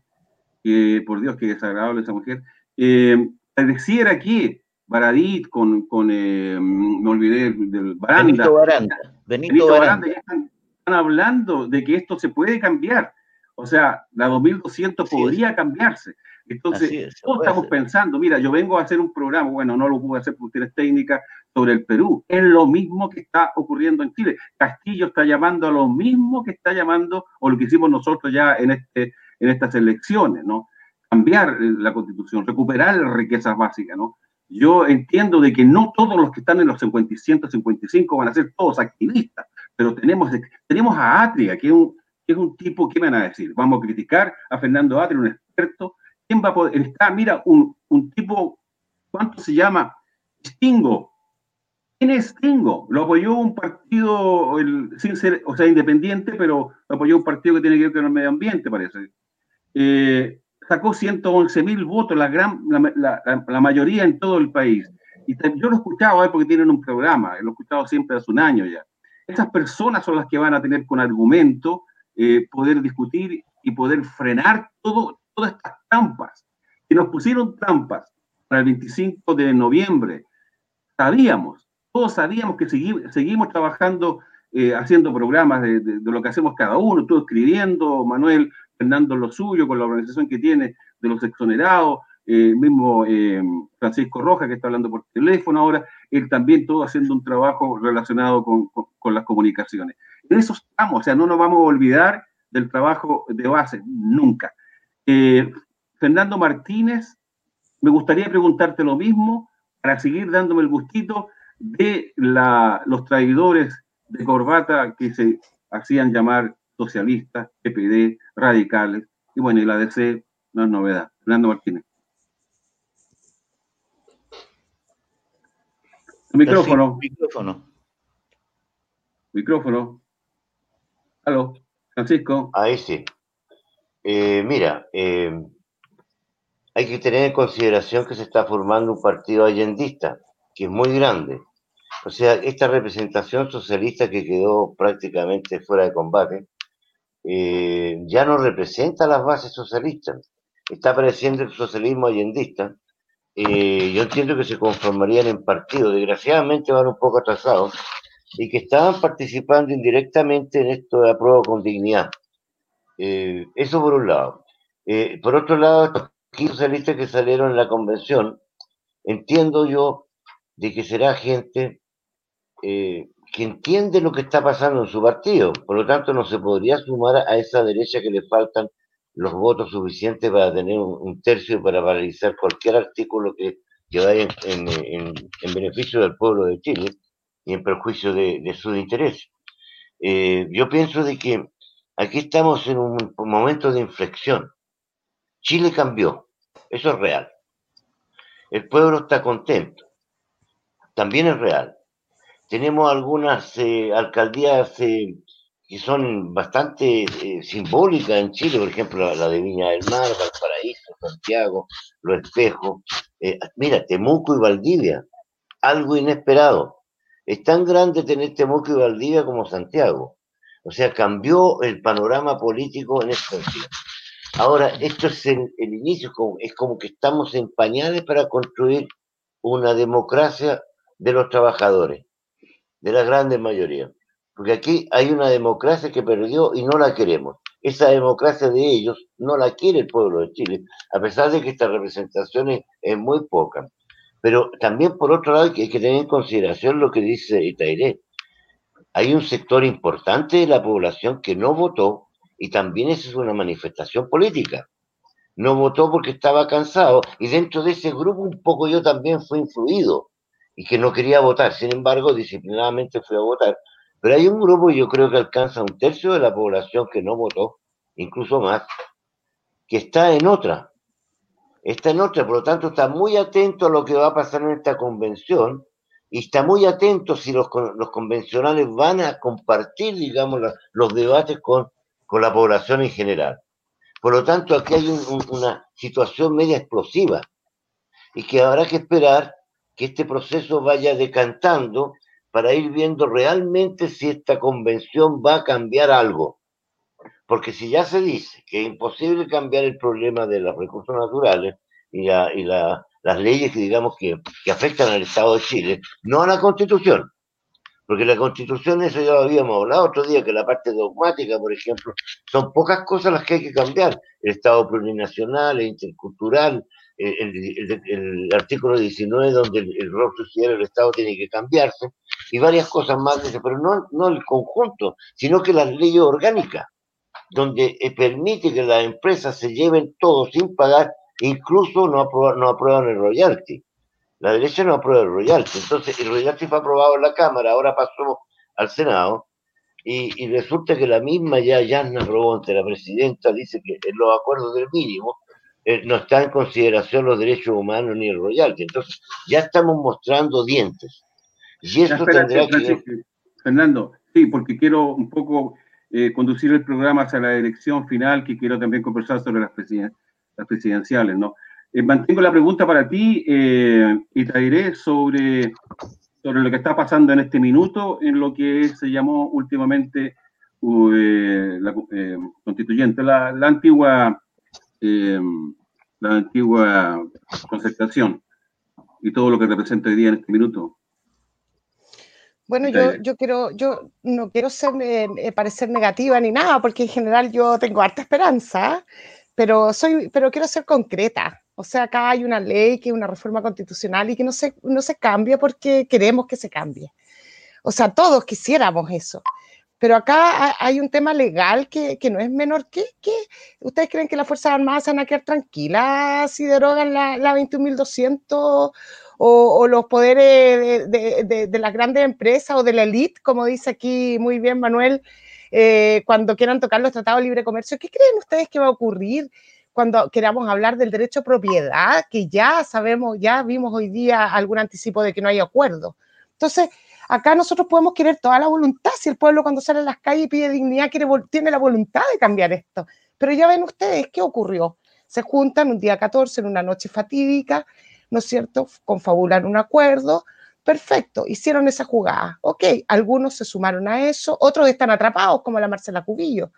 que por Dios, que desagradable esa mujer, eh, pareciera que Baradit con, con eh, me olvidé del Baranda. Benito Baranda. Benito, Baranda. ya están, hablando de que esto se puede cambiar. O sea, la 2200 podría cambiarse. Entonces, todos estamos pensando, mira, yo vengo a hacer un programa, bueno, no lo pude hacer por cuestiones técnicas, sobre el Perú. Es lo mismo que está ocurriendo en Chile. Castillo está llamando a lo mismo que está llamando, o lo que hicimos nosotros ya en, este, en estas elecciones, ¿no? Cambiar la constitución, recuperar las riquezas básicas, ¿no? Yo entiendo de que no todos los que están en los 155 van a ser todos activistas, pero tenemos, tenemos a Atria, que es un, que es tipo, ¿qué van a decir? Vamos a criticar a Fernando Atria, un experto. ¿Quién va a poder? Está, mira, un, un tipo, ¿cuánto se llama? Stingo. ¿Quién es Stingo? Lo apoyó un partido, el, sin ser, o sea, independiente, pero lo apoyó un partido que tiene que ver con el medio ambiente, parece. Eh, sacó 111 mil votos, la, gran, la, mayoría en todo el país. Y yo lo he escuchado porque tienen un programa, lo he escuchado siempre hace un año ya. Esas personas son las que van a tener con argumento eh, poder discutir y poder frenar todo, todas estas trampas. Que nos pusieron trampas para el 25 de noviembre. Sabíamos, todos sabíamos que seguimos trabajando, eh, haciendo programas de, de, lo que hacemos cada uno, tú escribiendo, Manuel, Fernando lo suyo, con la organización que tiene de los exonerados, eh, mismo eh, Francisco Roja, que está hablando por teléfono ahora, él también todo haciendo un trabajo relacionado con, las comunicaciones. En eso estamos, o sea, no nos vamos a olvidar del trabajo de base, nunca. Eh, Fernando Martínez, me gustaría preguntarte lo mismo para seguir dándome el gustito de los traidores de corbata que se hacían llamar socialistas, PPD, radicales, y bueno, y la DC no es novedad. Fernando Martínez. Micrófono. Micrófono. Micrófono. Aló, Francisco. Ahí sí. Eh, mira, eh, hay que tener en consideración que se está formando un partido allendista, que es muy grande. O sea, esta representación socialista que quedó prácticamente fuera de combate, eh, ya no representa las bases socialistas. Está apareciendo el socialismo allendista. Eh, yo entiendo que se conformarían en partidos, desgraciadamente van un poco atrasados, y que estaban participando indirectamente en esto de apruebo con dignidad. Eh, eso por un lado. por otro lado, estos socialistas que salieron en la convención, entiendo yo de que será gente que entiende lo que está pasando en su partido. Por lo tanto, no se podría sumar a esa derecha que le faltan los votos suficientes para tener un, tercio para paralizar cualquier artículo que, vaya en, beneficio del pueblo de Chile y en perjuicio de, de sus intereses. Eh, yo pienso de que aquí estamos en un momento de inflexión. Chile cambió, eso es real. El pueblo está contento, también es real tenemos algunas eh, alcaldías eh, que son bastante eh, simbólicas en Chile, por ejemplo, la, de Viña del Mar, Valparaíso, Santiago, Los Espejos. mira, Temuco y Valdivia, algo inesperado. Es tan grande tener Temuco y Valdivia como Santiago. O sea, cambió el panorama político en ese sentido. Ahora, esto es el, inicio, es como que estamos en pañales para construir una democracia de los trabajadores de la grande mayoría. Porque aquí hay una democracia que perdió y no la queremos. Esa democracia de ellos no la quiere el pueblo de Chile, a pesar de que esta representación es, muy poca. Pero también, por otro lado, hay que, tener en consideración lo que dice Itairé. Hay un sector importante de la población que no votó y también esa es una manifestación política. No votó porque estaba cansado y dentro de ese grupo un poco yo también fui influido y que no quería votar. Sin embargo, disciplinadamente fui a votar. Pero hay un grupo, yo creo que alcanza un tercio de la población que no votó, incluso más, que está en otra. Está en otra, por lo tanto está muy atento a lo que va a pasar en esta convención y está muy atento si los, los convencionales van a compartir, digamos, los debates con, con la población en general. Por lo tanto, aquí hay una situación media explosiva y que habrá que esperar que este proceso vaya decantando para ir viendo realmente si esta convención va a cambiar algo. Porque si ya se dice que es imposible cambiar el problema de los recursos naturales y, las leyes que digamos que, que afectan al Estado de Chile, no a la Constitución, porque la constitución, eso ya lo habíamos hablado otro día, que la parte dogmática, por ejemplo, son pocas cosas las que hay que cambiar. El Estado plurinacional, el intercultural, el, artículo 19 donde el, rol social del Estado tiene que cambiarse, y varias cosas más, pero no, no el conjunto, sino que las leyes orgánicas, donde eh, permite que las empresas se lleven todo sin pagar, incluso no no aprueban el royalty. La derecha no aprueba el royalty. Entonces, el royalty fue aprobado en la Cámara, ahora pasó al Senado, y, resulta que la misma ya Yasna aprobó ante la presidenta, dice que en los acuerdos del mínimo eh, no está en consideración los derechos humanos ni el royalty. Entonces, ya estamos mostrando dientes. Y eso tendrá que... Fernando, sí, porque quiero un poco eh, conducir el programa hacia la elección final, que quiero también conversar sobre las, las presidenciales, ¿no? Eh, mantengo la pregunta para ti y traeré sobre, sobre lo que está pasando en este minuto en lo que se llamó últimamente eh, la constituyente, la, antigua la antigua concertación y todo lo que representa hoy día en este minuto. Bueno, yo, yo quiero, yo no quiero ser, parecer negativa ni nada, porque en general yo tengo harta esperanza, pero soy, pero quiero ser concreta. O sea, acá hay una ley que es una reforma constitucional y que no se, no se cambia porque queremos que se cambie. O sea, todos quisiéramos eso. Pero acá hay un tema legal que, que no es menor que, que, ¿Ustedes creen que las Fuerzas Armadas van a quedar tranquilas si derogan la, la 21.200 o, o, los poderes de, de, de, las grandes empresas o de la élite, como dice aquí muy bien Manuel, eh, cuando quieran tocar los tratados de libre comercio? ¿Qué creen ustedes que va a ocurrir? cuando queramos hablar del derecho a propiedad, que ya sabemos, ya vimos hoy día algún anticipo de que no hay acuerdo. Entonces, acá nosotros podemos querer toda la voluntad, si el pueblo cuando sale a las calles y pide dignidad tiene la voluntad de cambiar esto. Pero ya ven ustedes qué ocurrió. Se juntan un día 14 en una noche fatídica, ¿no es cierto? Confabulan un acuerdo. Perfecto, hicieron esa jugada. Ok, algunos se sumaron a eso, otros están atrapados, como la Marcela Cubillo,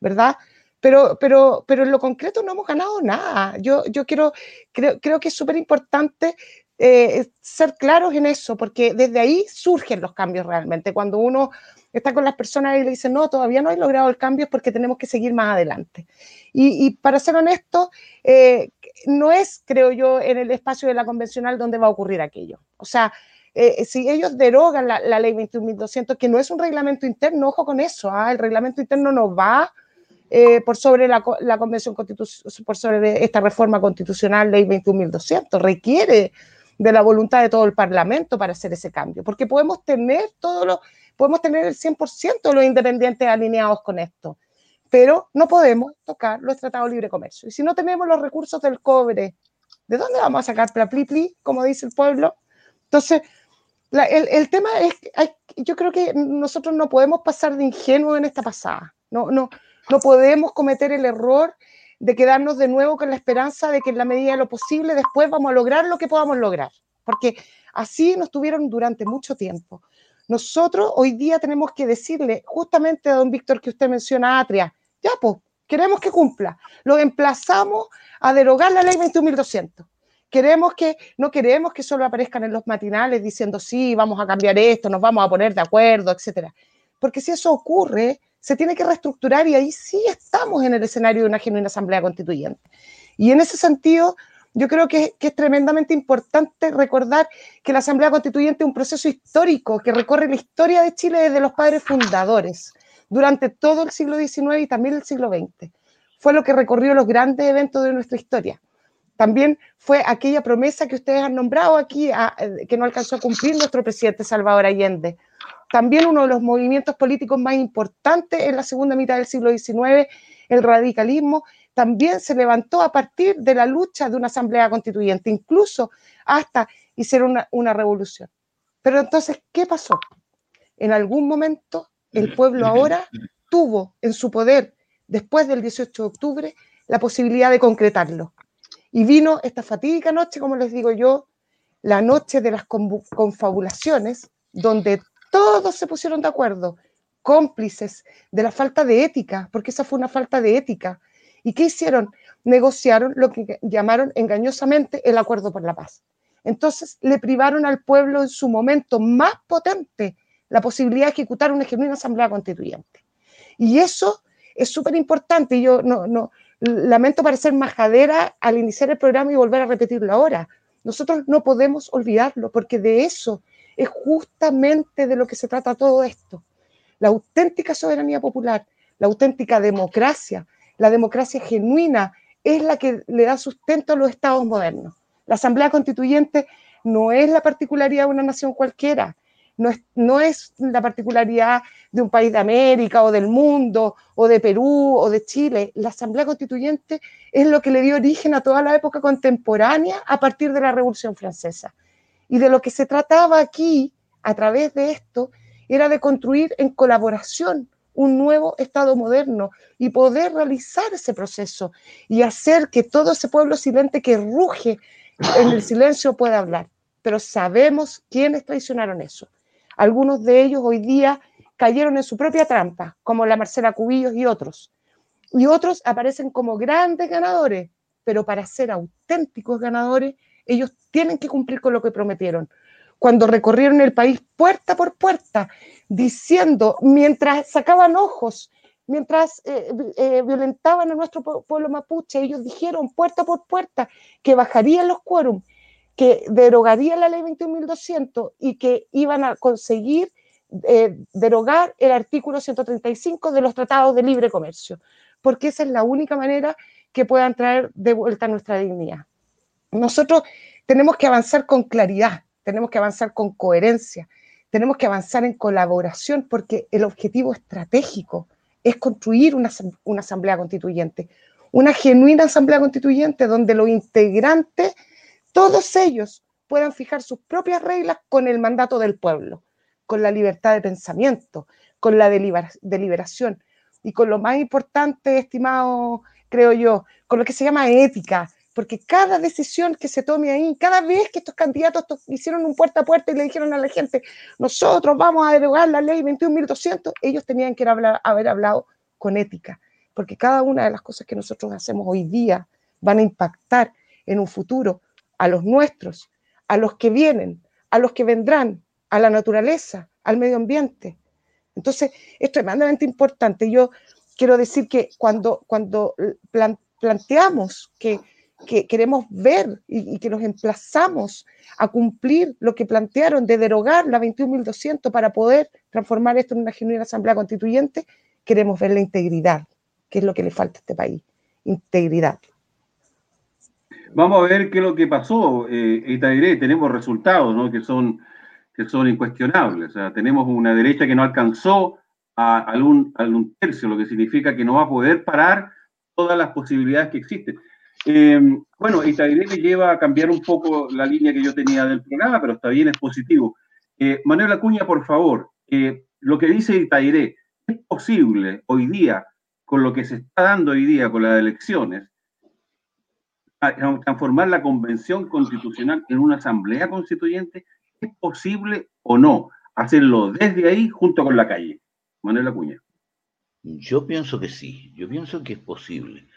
¿verdad? pero, pero, pero en lo concreto no hemos ganado nada. Yo, yo quiero, creo, creo que es súper importante eh, ser claros en eso, porque desde ahí surgen los cambios realmente. Cuando uno está con las personas y le dice, no, todavía no he logrado el cambio, es porque tenemos que seguir más adelante. Y, y para ser honesto, eh, no es, creo yo, en el espacio de la convencional donde va a ocurrir aquello. O sea, eh, si ellos derogan la, la ley 21.200, que no es un reglamento interno, ojo con eso, ¿ah? el reglamento interno no va eh, por sobre la, convención constitucional, por sobre esta reforma constitucional, ley 21.200, requiere de la voluntad de todo el Parlamento para hacer ese cambio, porque podemos tener todo lo, podemos tener el 100% de los independientes alineados con esto, pero no podemos tocar los tratados de libre comercio. Y si no tenemos los recursos del cobre, ¿de dónde vamos a sacar la pli, como dice el pueblo? Entonces, el, el, tema es, yo creo que nosotros no podemos pasar de ingenuos en esta pasada. No, no, no podemos cometer el error de quedarnos de nuevo con la esperanza de que en la medida de lo posible después vamos a lograr lo que podamos lograr, porque así nos tuvieron durante mucho tiempo. Nosotros hoy día tenemos que decirle justamente a don Víctor que usted menciona Atria, ya pues, queremos que cumpla, lo emplazamos a derogar la ley 21.200. Queremos que, no queremos que solo aparezcan en los matinales diciendo sí, vamos a cambiar esto, nos vamos a poner de acuerdo, etcétera. Porque si eso ocurre, se tiene que reestructurar y ahí sí estamos en el escenario de una genuina asamblea constituyente. Y en ese sentido, yo creo que, es tremendamente importante recordar que la asamblea constituyente es un proceso histórico que recorre la historia de Chile desde los padres fundadores durante todo el siglo XIX y también el siglo XX. Fue lo que recorrió los grandes eventos de nuestra historia. también fue aquella promesa que ustedes han nombrado aquí, eh, que no alcanzó a cumplir nuestro presidente Salvador Allende. También uno de los movimientos políticos más importantes en la segunda mitad del siglo XIX, el radicalismo, también se levantó a partir de la lucha de una asamblea constituyente, incluso hasta hicieron una, una revolución. Pero entonces, ¿qué pasó? En algún momento el pueblo ahora tuvo en su poder, después del 18 de octubre, la posibilidad de concretarlo. Y vino esta fatídica noche, como les digo yo, la noche de las confabulaciones, donde todos se pusieron de acuerdo, cómplices de la falta de ética, porque esa fue una falta de ética. ¿Y qué hicieron? Negociaron lo que llamaron engañosamente el acuerdo por la paz. Entonces le privaron al pueblo en su momento más potente la posibilidad de ejecutar una genuina asamblea constituyente. Y eso es súper importante. Yo no, no, lamento parecer majadera al iniciar el programa y volver a repetirlo ahora. Nosotros no podemos olvidarlo porque de eso es justamente de lo que se trata todo esto. La auténtica soberanía popular, la auténtica democracia, la democracia genuina es la que le da sustento a los estados modernos. La Asamblea Constituyente no es la particularidad de una nación cualquiera, no es, la particularidad de un país de América o del mundo o de Perú o de Chile. La Asamblea Constituyente es lo que le dio origen a toda la época contemporánea a partir de la Revolución Francesa. Y de lo que se trataba aquí, a través de esto, era de construir en colaboración un nuevo Estado moderno y poder realizar ese proceso y hacer que todo ese pueblo silente que ruge en el silencio pueda hablar. Pero sabemos quiénes traicionaron eso. Algunos de ellos hoy día cayeron en su propia trampa, como la Marcela Cubillos y otros. Y otros aparecen como grandes ganadores, pero para ser auténticos ganadores, ellos tienen que cumplir con lo que prometieron. Cuando recorrieron el país puerta por puerta, diciendo, mientras sacaban ojos, mientras eh, eh, violentaban a nuestro pueblo mapuche, ellos dijeron puerta por puerta que bajarían los quórum que derogaría la ley 21.200 y que iban a conseguir eh, derogar el artículo 135 de los tratados de libre comercio, porque esa es la única manera que puedan traer de vuelta nuestra dignidad. Nosotros tenemos que avanzar con claridad, tenemos que avanzar con coherencia, tenemos que avanzar en colaboración, porque el objetivo estratégico es construir una, asamblea constituyente, una genuina asamblea constituyente donde los integrantes todos ellos puedan fijar sus propias reglas con el mandato del pueblo, con la libertad de pensamiento, con la deliberación y con lo más importante, estimado, creo yo, con lo que se llama ética, porque cada decisión que se tome ahí, cada vez que estos candidatos hicieron un puerta a puerta y le dijeron a la gente, nosotros vamos a derogar la ley 21.200, ellos tenían que haber hablado con ética, porque cada una de las cosas que nosotros hacemos hoy día van a impactar en un futuro a los nuestros, a los que vienen, a los que vendrán, a la naturaleza, al medio ambiente. Entonces, es tremendamente importante. Yo quiero decir que cuando, cuando planteamos que, queremos ver y, que nos emplazamos a cumplir lo que plantearon de derogar la 21.200 para poder transformar esto en una genuina asamblea constituyente, queremos ver la integridad, que es lo que le falta a este país, integridad. Vamos a ver qué es lo que pasó. Eh, tenemos resultados ¿no? que, son, que son incuestionables. O sea, tenemos una derecha que no alcanzó a, algún, un, tercio, lo que significa que no va a poder parar todas las posibilidades que existen. Eh, bueno, Itairé me lleva a cambiar un poco la línea que yo tenía del programa, pero está bien, es positivo. Eh, Manuel Acuña, por favor, eh, lo que dice Itairé, ¿es posible hoy día, con lo que se está dando hoy día con las elecciones, transformar la convención constitucional en una asamblea constituyente, ¿es posible o no hacerlo desde ahí junto con la calle? Manuel Acuña. Yo pienso que sí, yo pienso que es posible.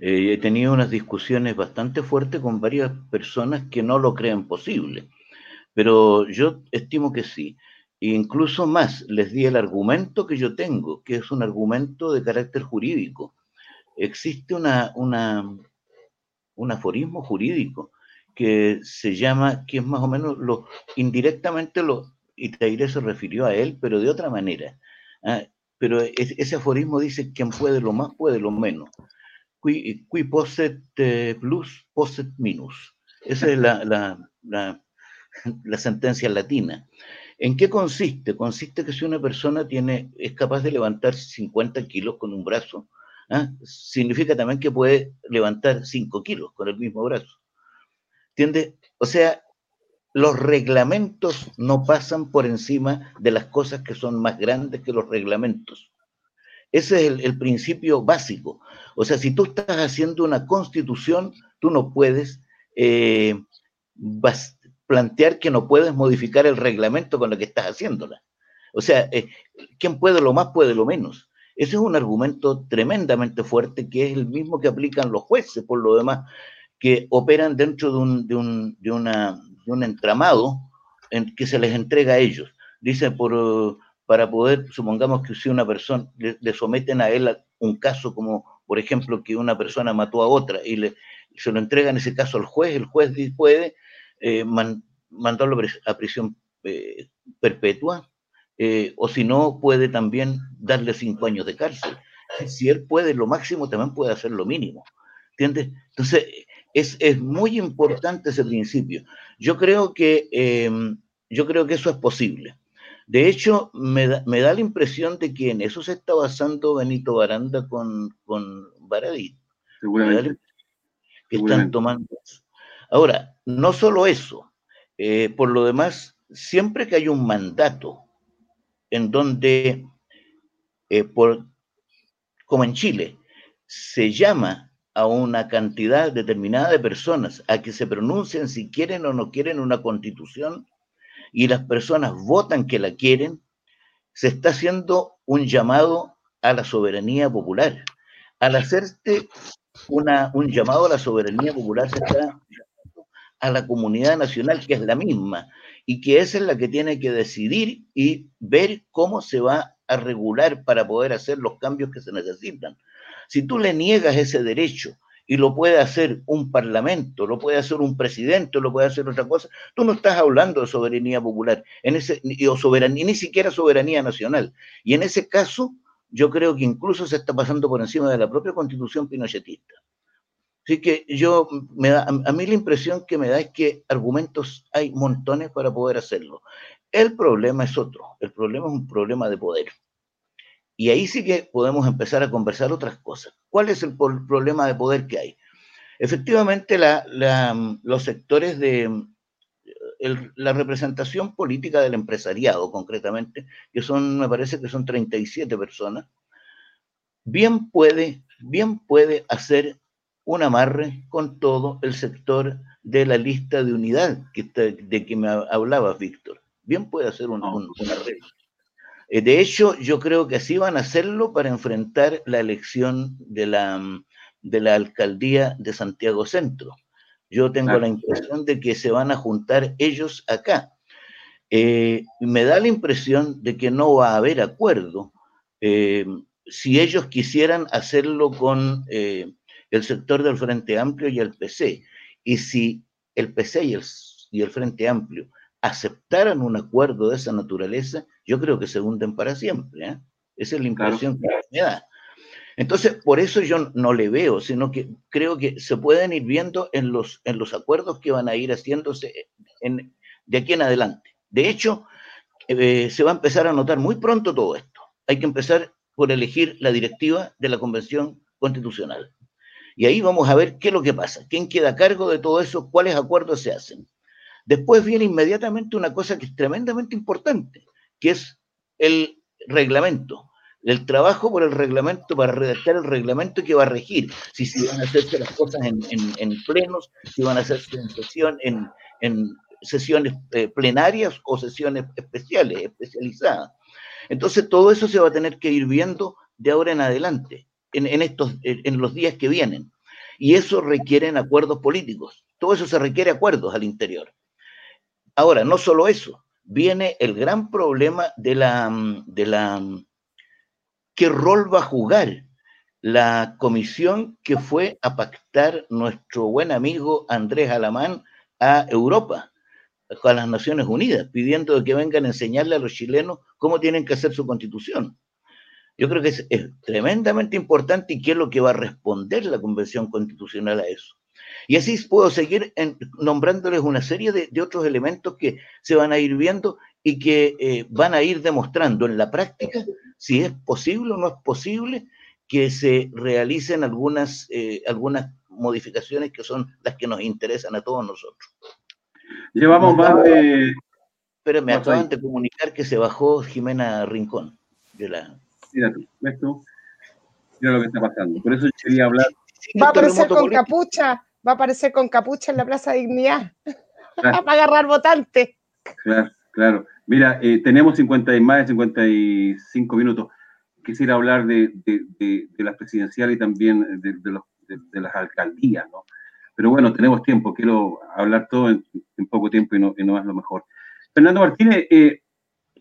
Eh, he tenido unas discusiones bastante fuertes con varias personas que no lo creen posible, pero yo estimo que sí. E incluso más, les di el argumento que yo tengo, que es un argumento de carácter jurídico. Existe una, una, un aforismo jurídico que se llama, que es más o menos lo, indirectamente lo, Itaire se refirió a él, pero de otra manera. ¿ah? Pero ese aforismo dice, quien puede lo más, puede lo menos. Qui, qui posset eh, plus, posset minus. Esa es la, la, la, la sentencia latina. ¿En qué consiste? Consiste que si una persona tiene, es capaz de levantar 50 kilos con un brazo, ¿ah? significa también que puede levantar 5 kilos con el mismo brazo. ¿Entiendes? O sea, los reglamentos no pasan por encima de las cosas que son más grandes que los reglamentos. Ese es el, principio básico. O sea, si tú estás haciendo una constitución, tú no puedes eh, plantear que no puedes modificar el reglamento con lo que estás haciéndola. O sea, eh, quien puede lo más puede lo menos. Ese es un argumento tremendamente fuerte que es el mismo que aplican los jueces, por lo demás, que operan dentro de un, de un, de una, de un entramado en que se les entrega a ellos. Dice, por, para poder, supongamos que si una persona, le, someten a él un caso como, por ejemplo, que una persona mató a otra y le, se lo entrega en ese caso al juez, el juez puede eh, mandarlo a prisión eh, perpetua, eh, o si no, puede también darle cinco años de cárcel. Si él puede lo máximo, también puede hacer lo mínimo. Entonces, es, es muy importante ese principio. Yo creo que, yo creo que eso es posible. De hecho, me da, me da, la impresión de que en eso se está basando Benito Baranda con, con Baradit. Seguramente. Que están tomando Ahora, no solo eso, eh, por lo demás, siempre que hay un mandato en donde, eh, por, como en Chile, se llama a una cantidad determinada de personas a que se pronuncien si quieren o no quieren una constitución y las personas votan que la quieren, se está haciendo un llamado a la soberanía popular. Al hacerte una, un llamado a la soberanía popular, se está a la comunidad nacional, que es la misma, y que esa es la que tiene que decidir y ver cómo se va a regular para poder hacer los cambios que se necesitan. Si tú le niegas ese derecho y lo puede hacer un parlamento, lo puede hacer un presidente, lo puede hacer otra cosa, tú no estás hablando de soberanía popular, en ese, o soberanía, ni siquiera soberanía nacional. Y en ese caso, yo creo que incluso se está pasando por encima de la propia constitución pinochetista. Así que yo, me da, a mí la impresión que me da es que argumentos hay montones para poder hacerlo. El problema es otro, el problema es un problema de poder. Y ahí sí que podemos empezar a conversar otras cosas. ¿Cuál es el problema de poder que hay? Efectivamente, la, los sectores de la representación política del empresariado, concretamente, que son, me parece que son 37 personas, bien puede, bien puede hacer un amarre con todo el sector de la lista de unidad que de que me hablaba Víctor. Bien puede hacer un, un, arreglo. Eh, de hecho, yo creo que así van a hacerlo para enfrentar la elección de la, de la alcaldía de Santiago Centro. Yo tengo la impresión de que se van a juntar ellos acá. Eh, me da la impresión de que no va a haber acuerdo eh, si ellos quisieran hacerlo con el sector del Frente Amplio y el PC. Y si el PC y el, y el Frente Amplio aceptaran un acuerdo de esa naturaleza, yo creo que se hunden para siempre. ¿eh? Esa es la impresión que me da. Entonces, por eso yo no le veo, sino que creo que se pueden ir viendo en los, en los acuerdos que van a ir haciéndose en, de aquí en adelante. De hecho, eh, se va a empezar a notar muy pronto todo esto. Hay que empezar por elegir la directiva de la Convención Constitucional. Y ahí vamos a ver qué es lo que pasa, quién queda a cargo de todo eso, cuáles acuerdos se hacen. Después viene inmediatamente una cosa que es tremendamente importante, que es el reglamento, el trabajo por el reglamento, para redactar el reglamento que va a regir, si se van a hacerse las cosas en, plenos, si van a hacerse en, sesión, en, sesiones eh, plenarias o sesiones especiales, especializadas. Entonces todo eso se va a tener que ir viendo de ahora en adelante en, estos, en los días que vienen. Y eso requieren acuerdos políticos. Todo eso se requiere acuerdos al interior. Ahora, no solo eso, viene el gran problema de la, de la qué rol va a jugar la comisión que fue a pactar nuestro buen amigo Andrés Alamán a Europa, a las Naciones Unidas, pidiendo que vengan a enseñarle a los chilenos cómo tienen que hacer su constitución. Yo creo que es, tremendamente importante y qué es lo que va a responder la Convención Constitucional a eso. Y así puedo seguir nombrándoles una serie de, otros elementos que se van a ir viendo y que eh, van a ir demostrando en la práctica si es posible o no es posible que se realicen algunas, eh, algunas modificaciones que son las que nos interesan a todos nosotros. Llevamos más de... Pero me acaban de comunicar que se bajó Jimena Rincón de la... Mira tú, ves tú, mira lo que está pasando. Por eso quería hablar... Va a aparecer con capucha, va a aparecer con capucha en la Plaza Dignidad. Va a agarrar votantes. Claro, claro. Mira, eh, tenemos 50 y más de 55 minutos. Quisiera hablar de, de, las presidenciales y también de, los, de, las alcaldías, ¿no? Pero bueno, tenemos tiempo, quiero hablar todo en, poco tiempo y no, y no, es lo mejor. Fernando Martínez, eh,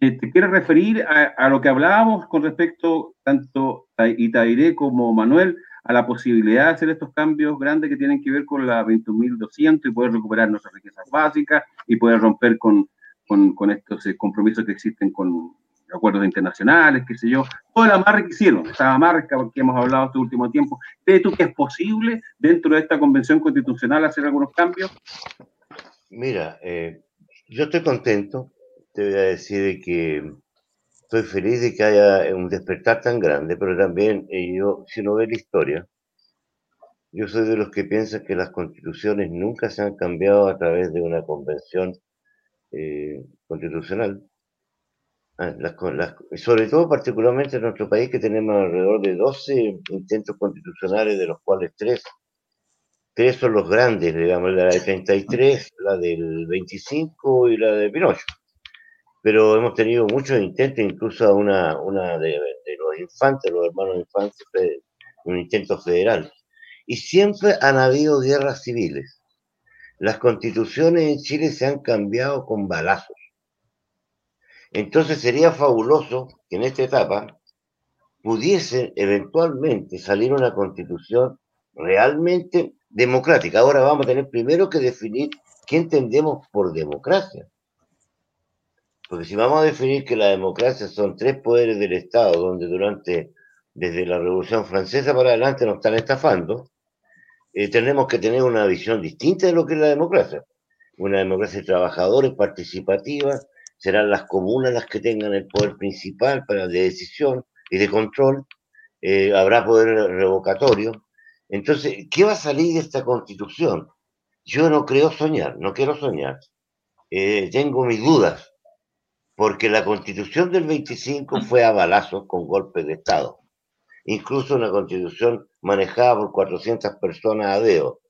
eh, ¿te quieres referir a, lo que hablábamos con respecto tanto a Itairé como Manuel a la posibilidad de hacer estos cambios grandes que tienen que ver con la 21.200 y poder recuperar nuestras riquezas básicas y poder romper con, con, estos eh, compromisos que existen con acuerdos internacionales, qué sé yo, todo el amarre que hicieron, esa marca que hemos hablado este último tiempo. ¿Crees tú que es posible dentro de esta convención constitucional hacer algunos cambios? Mira, eh, yo estoy contento, te voy a decir que estoy feliz de que haya un despertar tan grande, pero también eh, yo, si no ve la historia, yo soy de los que piensan que las constituciones nunca se han cambiado a través de una convención eh, constitucional. Ah, sobre todo, particularmente en nuestro país, que tenemos alrededor de 12 intentos constitucionales, de los cuales tres, tres son los grandes, digamos, la del 33, la del 25 y la de Pinocho. Pero hemos tenido muchos intentos, incluso una, una de, los infantes, los hermanos infantes, un intento federal. Y siempre han habido guerras civiles las constituciones en Chile se han cambiado con balazos. Entonces sería fabuloso que en esta etapa pudiese eventualmente salir una constitución realmente democrática. Ahora vamos a tener primero que definir qué entendemos por democracia. Porque si vamos a definir que la democracia son tres poderes del Estado, donde durante, desde la Revolución Francesa para adelante nos están estafando, eh, tenemos que tener una visión distinta de lo que es la democracia. Una democracia de trabajadores, participativa, serán las comunas las que tengan el poder principal para de decisión y de control, eh, habrá poder revocatorio. Entonces, ¿qué va a salir de esta constitución? Yo no creo soñar, no quiero soñar. Eh, tengo mis dudas, porque la constitución del 25 fue a balazos con golpes de Estado incluso una constitución manejada por 400 personas a dedo.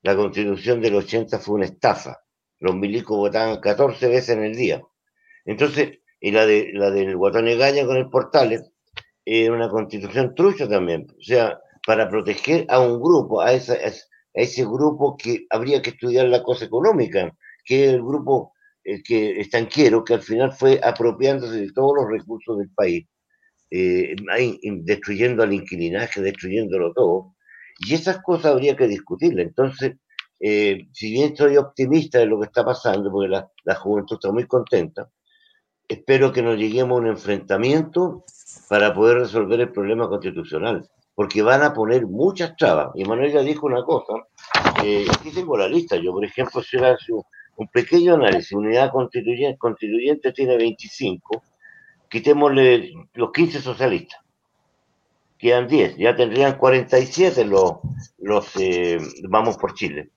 La constitución del 80 fue una estafa. Los milicos votaban 14 veces en el día. Entonces, y la, de, la del Guatón Gaña con el Portales, era una constitución trucha también. O sea, para proteger a un grupo, a, esa, a ese grupo que habría que estudiar la cosa económica, que es el grupo el que estanquero, que al final fue apropiándose de todos los recursos del país eh, destruyendo al inquilinaje, destruyéndolo todo. Y esas cosas habría que discutirlas. Entonces, eh, si bien soy optimista de lo que está pasando, porque la, la, juventud está muy contenta, espero que nos lleguemos a un enfrentamiento para poder resolver el problema constitucional, porque van a poner muchas trabas. Y Manuel ya dijo una cosa, eh, aquí tengo la lista, yo por ejemplo, si hace un pequeño análisis, unidad constituyente, constituyente tiene 25, quitémosle los 15 socialistas, quedan 10, ya tendrían 47 los, los eh, vamos por Chile.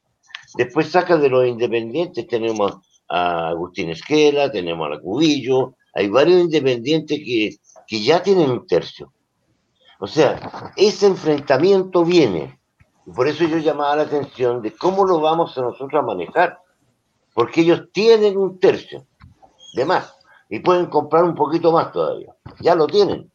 Después saca de los independientes, tenemos a Agustín Esquela, tenemos a la Cubillo, hay varios independientes que, que ya tienen un tercio. O sea, ese enfrentamiento viene. Y por eso yo llamaba la atención de cómo lo vamos a nosotros a manejar. Porque ellos tienen un tercio de más y pueden comprar un poquito más todavía. Ya lo tienen,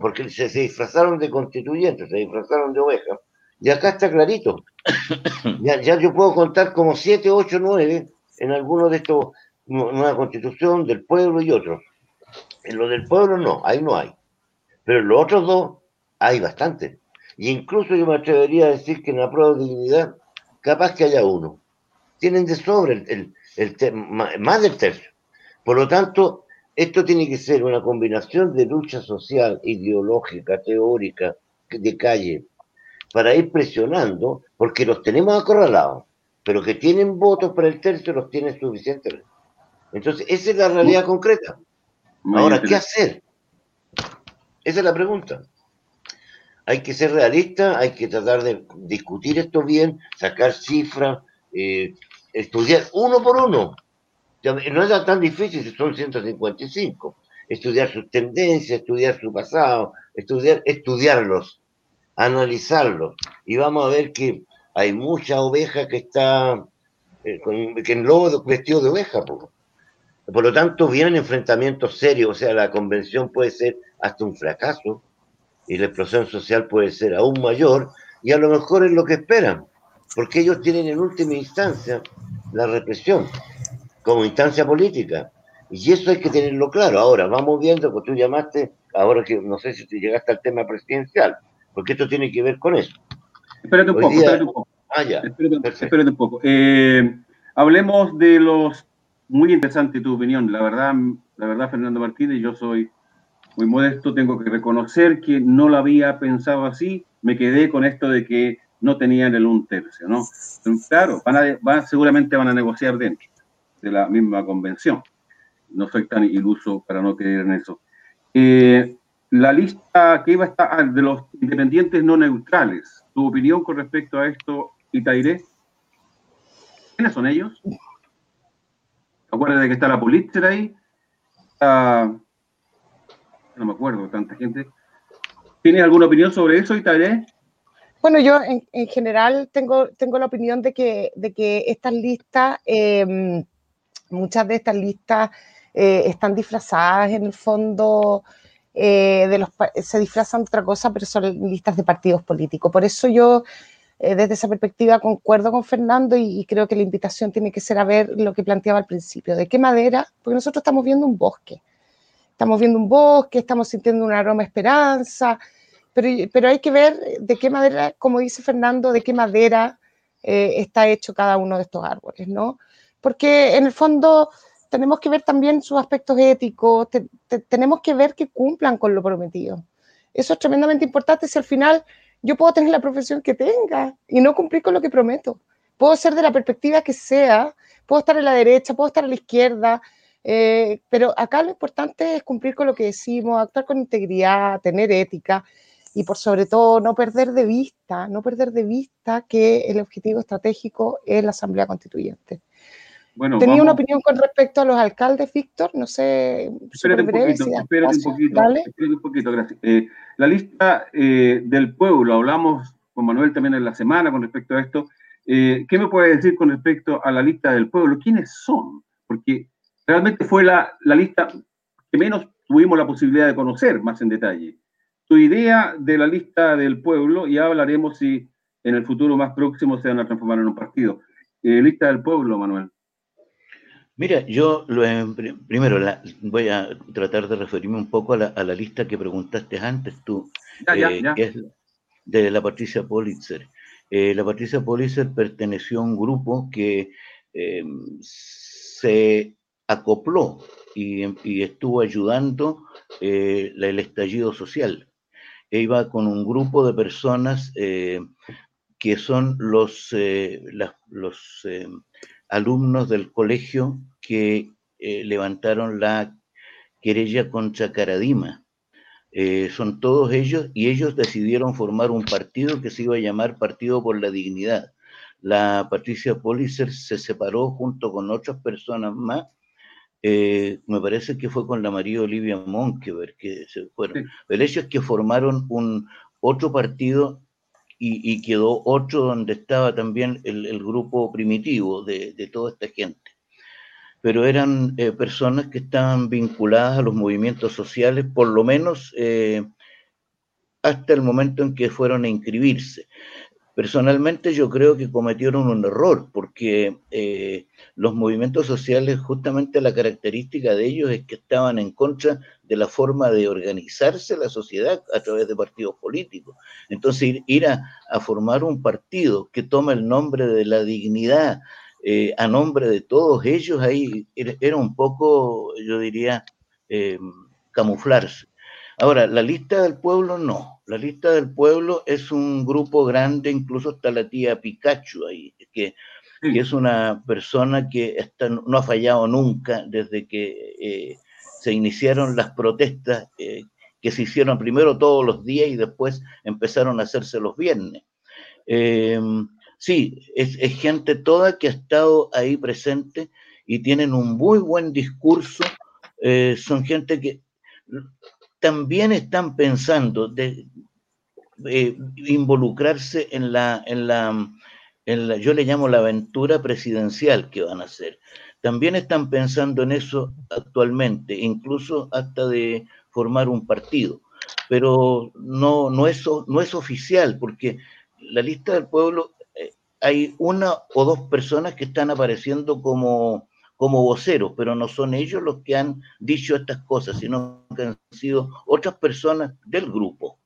porque se, disfrazaron de constituyentes, se disfrazaron de ovejas. Y acá está clarito. Ya, ya yo puedo contar como 7, 8, 9 en alguno de estos, una constitución del pueblo y otros. En lo del pueblo no, ahí no hay. Pero en los otros dos hay bastante. Y incluso yo me atrevería a decir que en la prueba de dignidad, capaz que haya uno. Tienen de sobre el, el, más del tercio. Por lo tanto, Esto tiene que ser una combinación de lucha social, ideológica, teórica, de calle, para ir presionando, porque los tenemos acorralados, pero que tienen votos para el tercio los tienen suficientes. Entonces, esa es la realidad concreta. Ahora, ¿qué hacer? Esa es la pregunta. Hay que ser realista, hay que tratar de discutir esto bien, sacar cifras, eh, estudiar uno por uno. No es tan difícil si son 155. Estudiar sus tendencias, estudiar su pasado, estudiar, estudiarlos, analizarlos. Y vamos a ver que hay mucha oveja que está eh, con, que en lobo vestido de oveja. Por lo tanto, vienen enfrentamientos serios, o sea, la convención puede ser hasta un fracaso y la explosión social puede ser aún mayor y a lo mejor es lo que esperan, porque ellos tienen en última instancia la represión como instancia política. Y eso hay que tenerlo claro. Ahora, vamos viendo, pues tú llamaste, ahora que no sé si te llegaste al tema presidencial, porque esto tiene que ver con eso. Espérate un poco, espérate un poco. Ah, ya. Espérate, un poco. Eh, hablemos de los muy interesante tu opinión. La verdad, la verdad, Fernando Martínez, yo soy muy modesto, tengo que reconocer que no lo había pensado así. Me quedé con esto de que no tenían el un tercio, ¿no? Claro, van seguramente van a negociar dentro de la misma convención. No soy tan iluso para no creer en eso. Eh, la lista que iba a estar ah, de los independientes no neutrales, tu opinión con respecto a esto, Itairé. ¿Quiénes son ellos? Acuérdate que está la Pulitzer ahí. no me acuerdo, tanta gente. ¿Tienes alguna opinión sobre eso, Italia? Bueno, yo en, general tengo, tengo la opinión de que, de que estas listas, em, muchas de estas listas eh, están disfrazadas en el fondo, eh, de los, se disfrazan de otra cosa, pero son listas de partidos políticos. Por eso yo eh, desde esa perspectiva concuerdo con Fernando y, creo que la invitación tiene que ser a ver lo que planteaba al principio, de qué madera, porque nosotros estamos viendo un bosque, estamos viendo un bosque, estamos sintiendo un aroma esperanza, pero, hay que ver de qué madera, como dice Fernando, de qué madera eh, está hecho cada uno de estos árboles, ¿no? Porque en el fondo tenemos que ver también sus aspectos éticos, tenemos que ver que cumplan con lo prometido. Eso es tremendamente importante si al final yo puedo tener la profesión que tenga y no cumplir con lo que prometo. Puedo ser de la perspectiva que sea, puedo estar en la derecha, puedo estar a la izquierda, eh, pero acá lo importante es cumplir con lo que decimos, actuar con integridad, tener ética y por sobre todo no perder de vista, no perder de vista que el objetivo estratégico es la Asamblea Constituyente. Tenía una opinión con respecto a los alcaldes, Víctor, no sé. Espérate un poquito, espérate un poquito, espérate un poquito, gracias. Eh, la lista eh, del pueblo, hablamos con Manuel también en la semana con respecto a esto. Eh, ¿Qué me puede decir con respecto a la lista del pueblo? ¿Quiénes son? Porque realmente fue la, la lista que menos tuvimos la posibilidad de conocer más en detalle. Tu idea de la lista del pueblo, y hablaremos si en el futuro más próximo se van a transformar en un partido. lista del pueblo, Manuel. Mira, yo lo, primero voy a tratar de referirme un poco a la, lista que preguntaste antes tú, eh, que es de la Patricia Politzer. Eh, la Patricia Politzer perteneció a un grupo que em, se acopló y, estuvo ayudando eh, el estallido social. Iba con un grupo de personas que son los, los em, alumnos del colegio que eh, levantaron la querella contra Caradima. Eh, son todos ellos y ellos decidieron formar un partido que se iba a llamar Partido por la Dignidad. La Patricia Policer se separó junto con otras personas más. Eh, me parece que fue con la María Olivia Monkever que se fueron. El hecho es que formaron un otro partido y, quedó otro donde estaba también el, grupo primitivo de, toda esta gente. Pero eran eh, personas que estaban vinculadas a los movimientos sociales, por lo menos eh, hasta el momento en que fueron a inscribirse. Personalmente yo creo que cometieron un error porque eh, los movimientos sociales, justamente la característica de ellos es que estaban en contra de la forma de organizarse la sociedad a través de partidos políticos. Entonces ir, a, formar un partido que toma el nombre de la dignidad eh, a nombre de todos ellos, ahí era, un poco, yo diría, eh, camuflarse. Ahora, la lista del pueblo no. La lista del pueblo es un grupo grande, incluso está la tía Pikachu ahí, que, es una persona que no ha fallado nunca desde que eh, se iniciaron las protestas eh, que se hicieron primero todos los días y después empezaron a hacerse los viernes. Em, sí, es, gente toda que ha estado ahí presente y tienen un muy buen discurso. Eh, son gente que también están pensando de involucrarse en la, en la, en la, yo le llamo la aventura presidencial que van a hacer. También están pensando en eso actualmente, incluso hasta de formar un partido. Pero no, no, es, no es oficial, porque la lista del pueblo eh, hay una o dos personas que están apareciendo como, como voceros, pero no son ellos los que han dicho estas cosas, sino que han sido otras personas del grupo.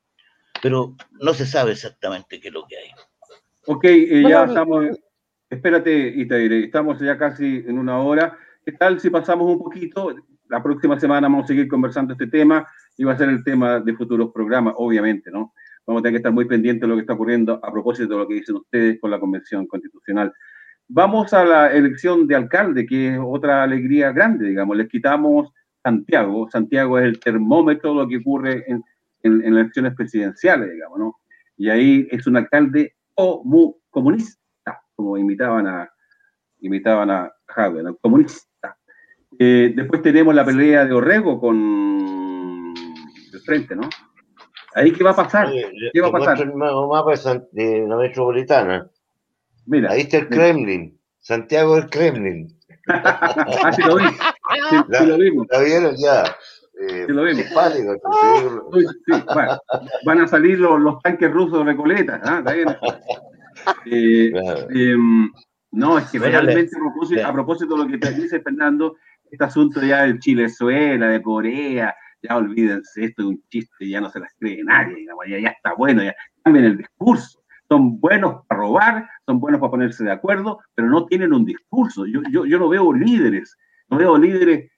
Pero no se sabe exactamente qué es lo que hay. Ok, eh, ya estamos. Espérate, Itaire, estamos ya casi en una hora. ¿Qué tal si pasamos un poquito? la próxima semana vamos a seguir conversando este tema y va a ser el tema de futuros programas, obviamente, ¿no? Vamos a tener que estar muy pendientes de lo que está ocurriendo a propósito de lo que dicen ustedes con la Convención Constitucional. Vamos a la elección de alcalde, que es otra alegría grande, digamos. Les quitamos Santiago. Santiago es el termómetro de lo que ocurre en, en, elecciones presidenciales, digamos, ¿no? Y ahí es un alcalde comunista, como imitaban a, imitaban a Javier, ¿no? comunista. Eh, después tenemos la pelea de Orrego con el frente, ¿no? Ahí qué va a pasar? ¿Qué va a pasar? El mapa de la metropolitana. Mira. Ahí está el Kremlin. Santiago del Kremlin. ah, sí lo vi. Sí, lo vimos. ¿La vieron ya? Eh, sí lo vimos. sí, bueno, van a salir los, los tanques rusos de Recoleta. Eh, eh, no, es que realmente a propósito, a propósito de lo que te dice Fernando, este asunto ya del Chilezuela, de Corea, ya olvídense, esto es un chiste, ya no se las cree nadie, ya, ya está bueno, ya cambien el discurso. Son buenos para robar, son buenos para ponerse de acuerdo, pero no tienen un discurso. Yo, no veo líderes, no veo líderes.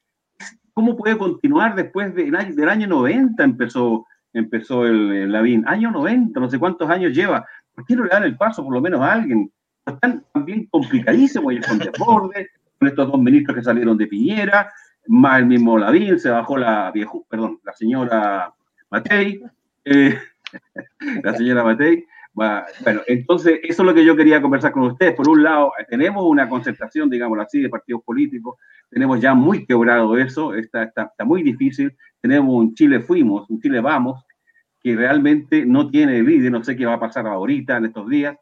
¿Cómo puede continuar después del año, del año 90 empezó, empezó el, Lavín? Año 90, no sé cuántos años lleva. ¿Por qué no le dan el paso por lo menos a alguien? Están también complicadísimos, ellos son desbordes, con estos dos ministros que salieron de Piñera, más el mismo Lavín, se bajó la viejo, perdón, la señora Matei, eh, la señora Matei. Bueno, entonces eso es lo que yo quería conversar con ustedes. Por un lado, tenemos una concentración, digámoslo así, de partidos políticos, tenemos ya muy quebrado eso, está, está, está muy difícil, tenemos un Chile fuimos, un Chile vamos, que realmente no tiene líder, no sé qué va a pasar ahorita, en estos días,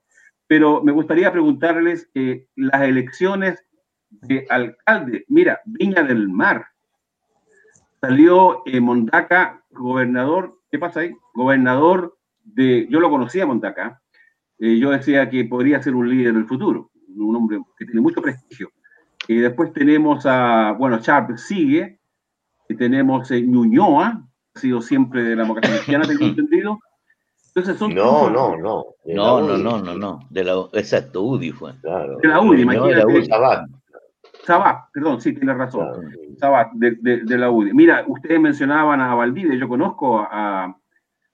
pero me gustaría preguntarles, eh, las elecciones de alcalde. Mira, Viña del Mar. Salió eh, Mondaca, gobernador, ¿qué pasa ahí? Gobernador de, yo lo conocía Mondaca, eh, yo decía que podría ser un líder del futuro, un hombre que tiene mucho prestigio. Y después tenemos a, bueno, Sharp sigue, y tenemos eh, Ñuñoa, ha sido siempre de la democracia cristiana, tengo entendido. Entonces son no, no, no. No, no, no, no, no. De la, exacto, UDI fue. Claro. De la UDI, imagínate. Sabat, perdón, sí, tiene razón. Sabat, de, la UDI. Mira, ustedes mencionaban a Valdivia, yo conozco a,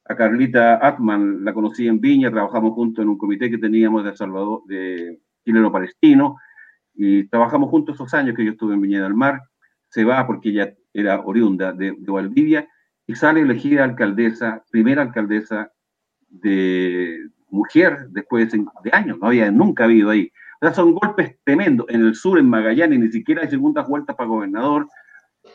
Carlita Atman, la conocí en Viña, trabajamos juntos en un comité que teníamos de Salvador, de chileno-palestino, y trabajamos juntos esos años que yo estuve en Viña del Mar. Se va porque ella era oriunda de, Valdivia y sale elegida alcaldesa, primera alcaldesa de mujer después de, años, no había nunca habido ahí son golpes tremendos. En el sur, en Magallanes, ni siquiera hay segundas vueltas para gobernador.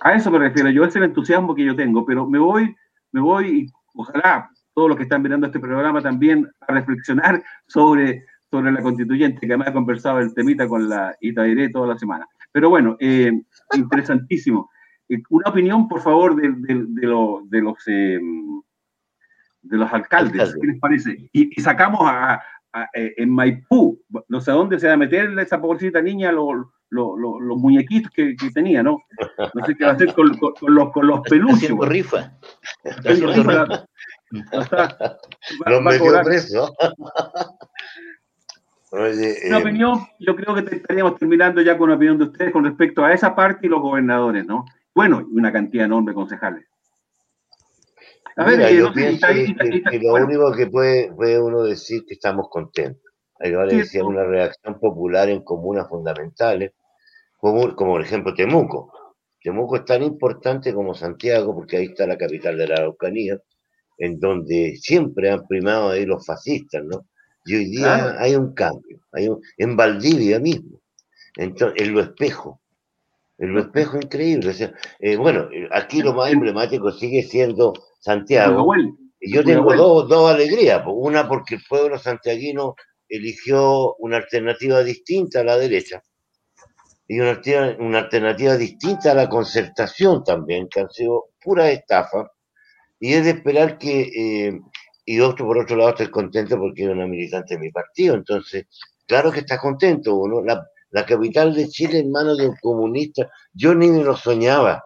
A eso me refiero yo, es el entusiasmo que yo tengo, pero me voy, me voy, ojalá todos los que están mirando este programa también a reflexionar sobre, sobre la constituyente, que además he conversado el temita con la Itairé toda la semana. Pero bueno, eh, interesantísimo. Eh, una opinión, por favor, de, de, los eh, de los alcaldes, ¿qué les parece? y sacamos a, eh, en Maipú, no sé a dónde se va a meter esa pobrecita niña los, los, muñequitos que, que, tenía, ¿no? No sé qué va a hacer con, con, los, con los peluches. rifa. Los metió preso. una eh, opinión, yo creo que estaríamos terminando ya con una opinión de ustedes con respecto a esa parte y los gobernadores, ¿no? bueno, y una cantidad enorme de concejales. A ver, eh, yo pienso que, lo único que puede, puede, uno decir que estamos contentos. Ahí vale decir una reacción popular en comunas fundamentales, como, como por ejemplo Temuco. Temuco es tan importante como Santiago, porque ahí está la capital de la Araucanía, en donde siempre han primado ahí los fascistas, ¿no? Y hoy día hay un cambio, hay en Valdivia mismo, entonces, en lo espejo, en lo espejo increíble. O sea, eh, bueno, aquí lo más emblemático sigue siendo Santiago. Y yo tengo dos, dos alegrías, una porque el pueblo santiaguino eligió una alternativa distinta a la derecha y una, una alternativa distinta a la concertación también, que han sido pura estafa, y es de esperar que, eh, y otro por otro lado estoy contento porque es una militante de mi partido, entonces, claro que está contento uno, la, la capital de Chile en manos de un comunista, yo ni me lo soñaba,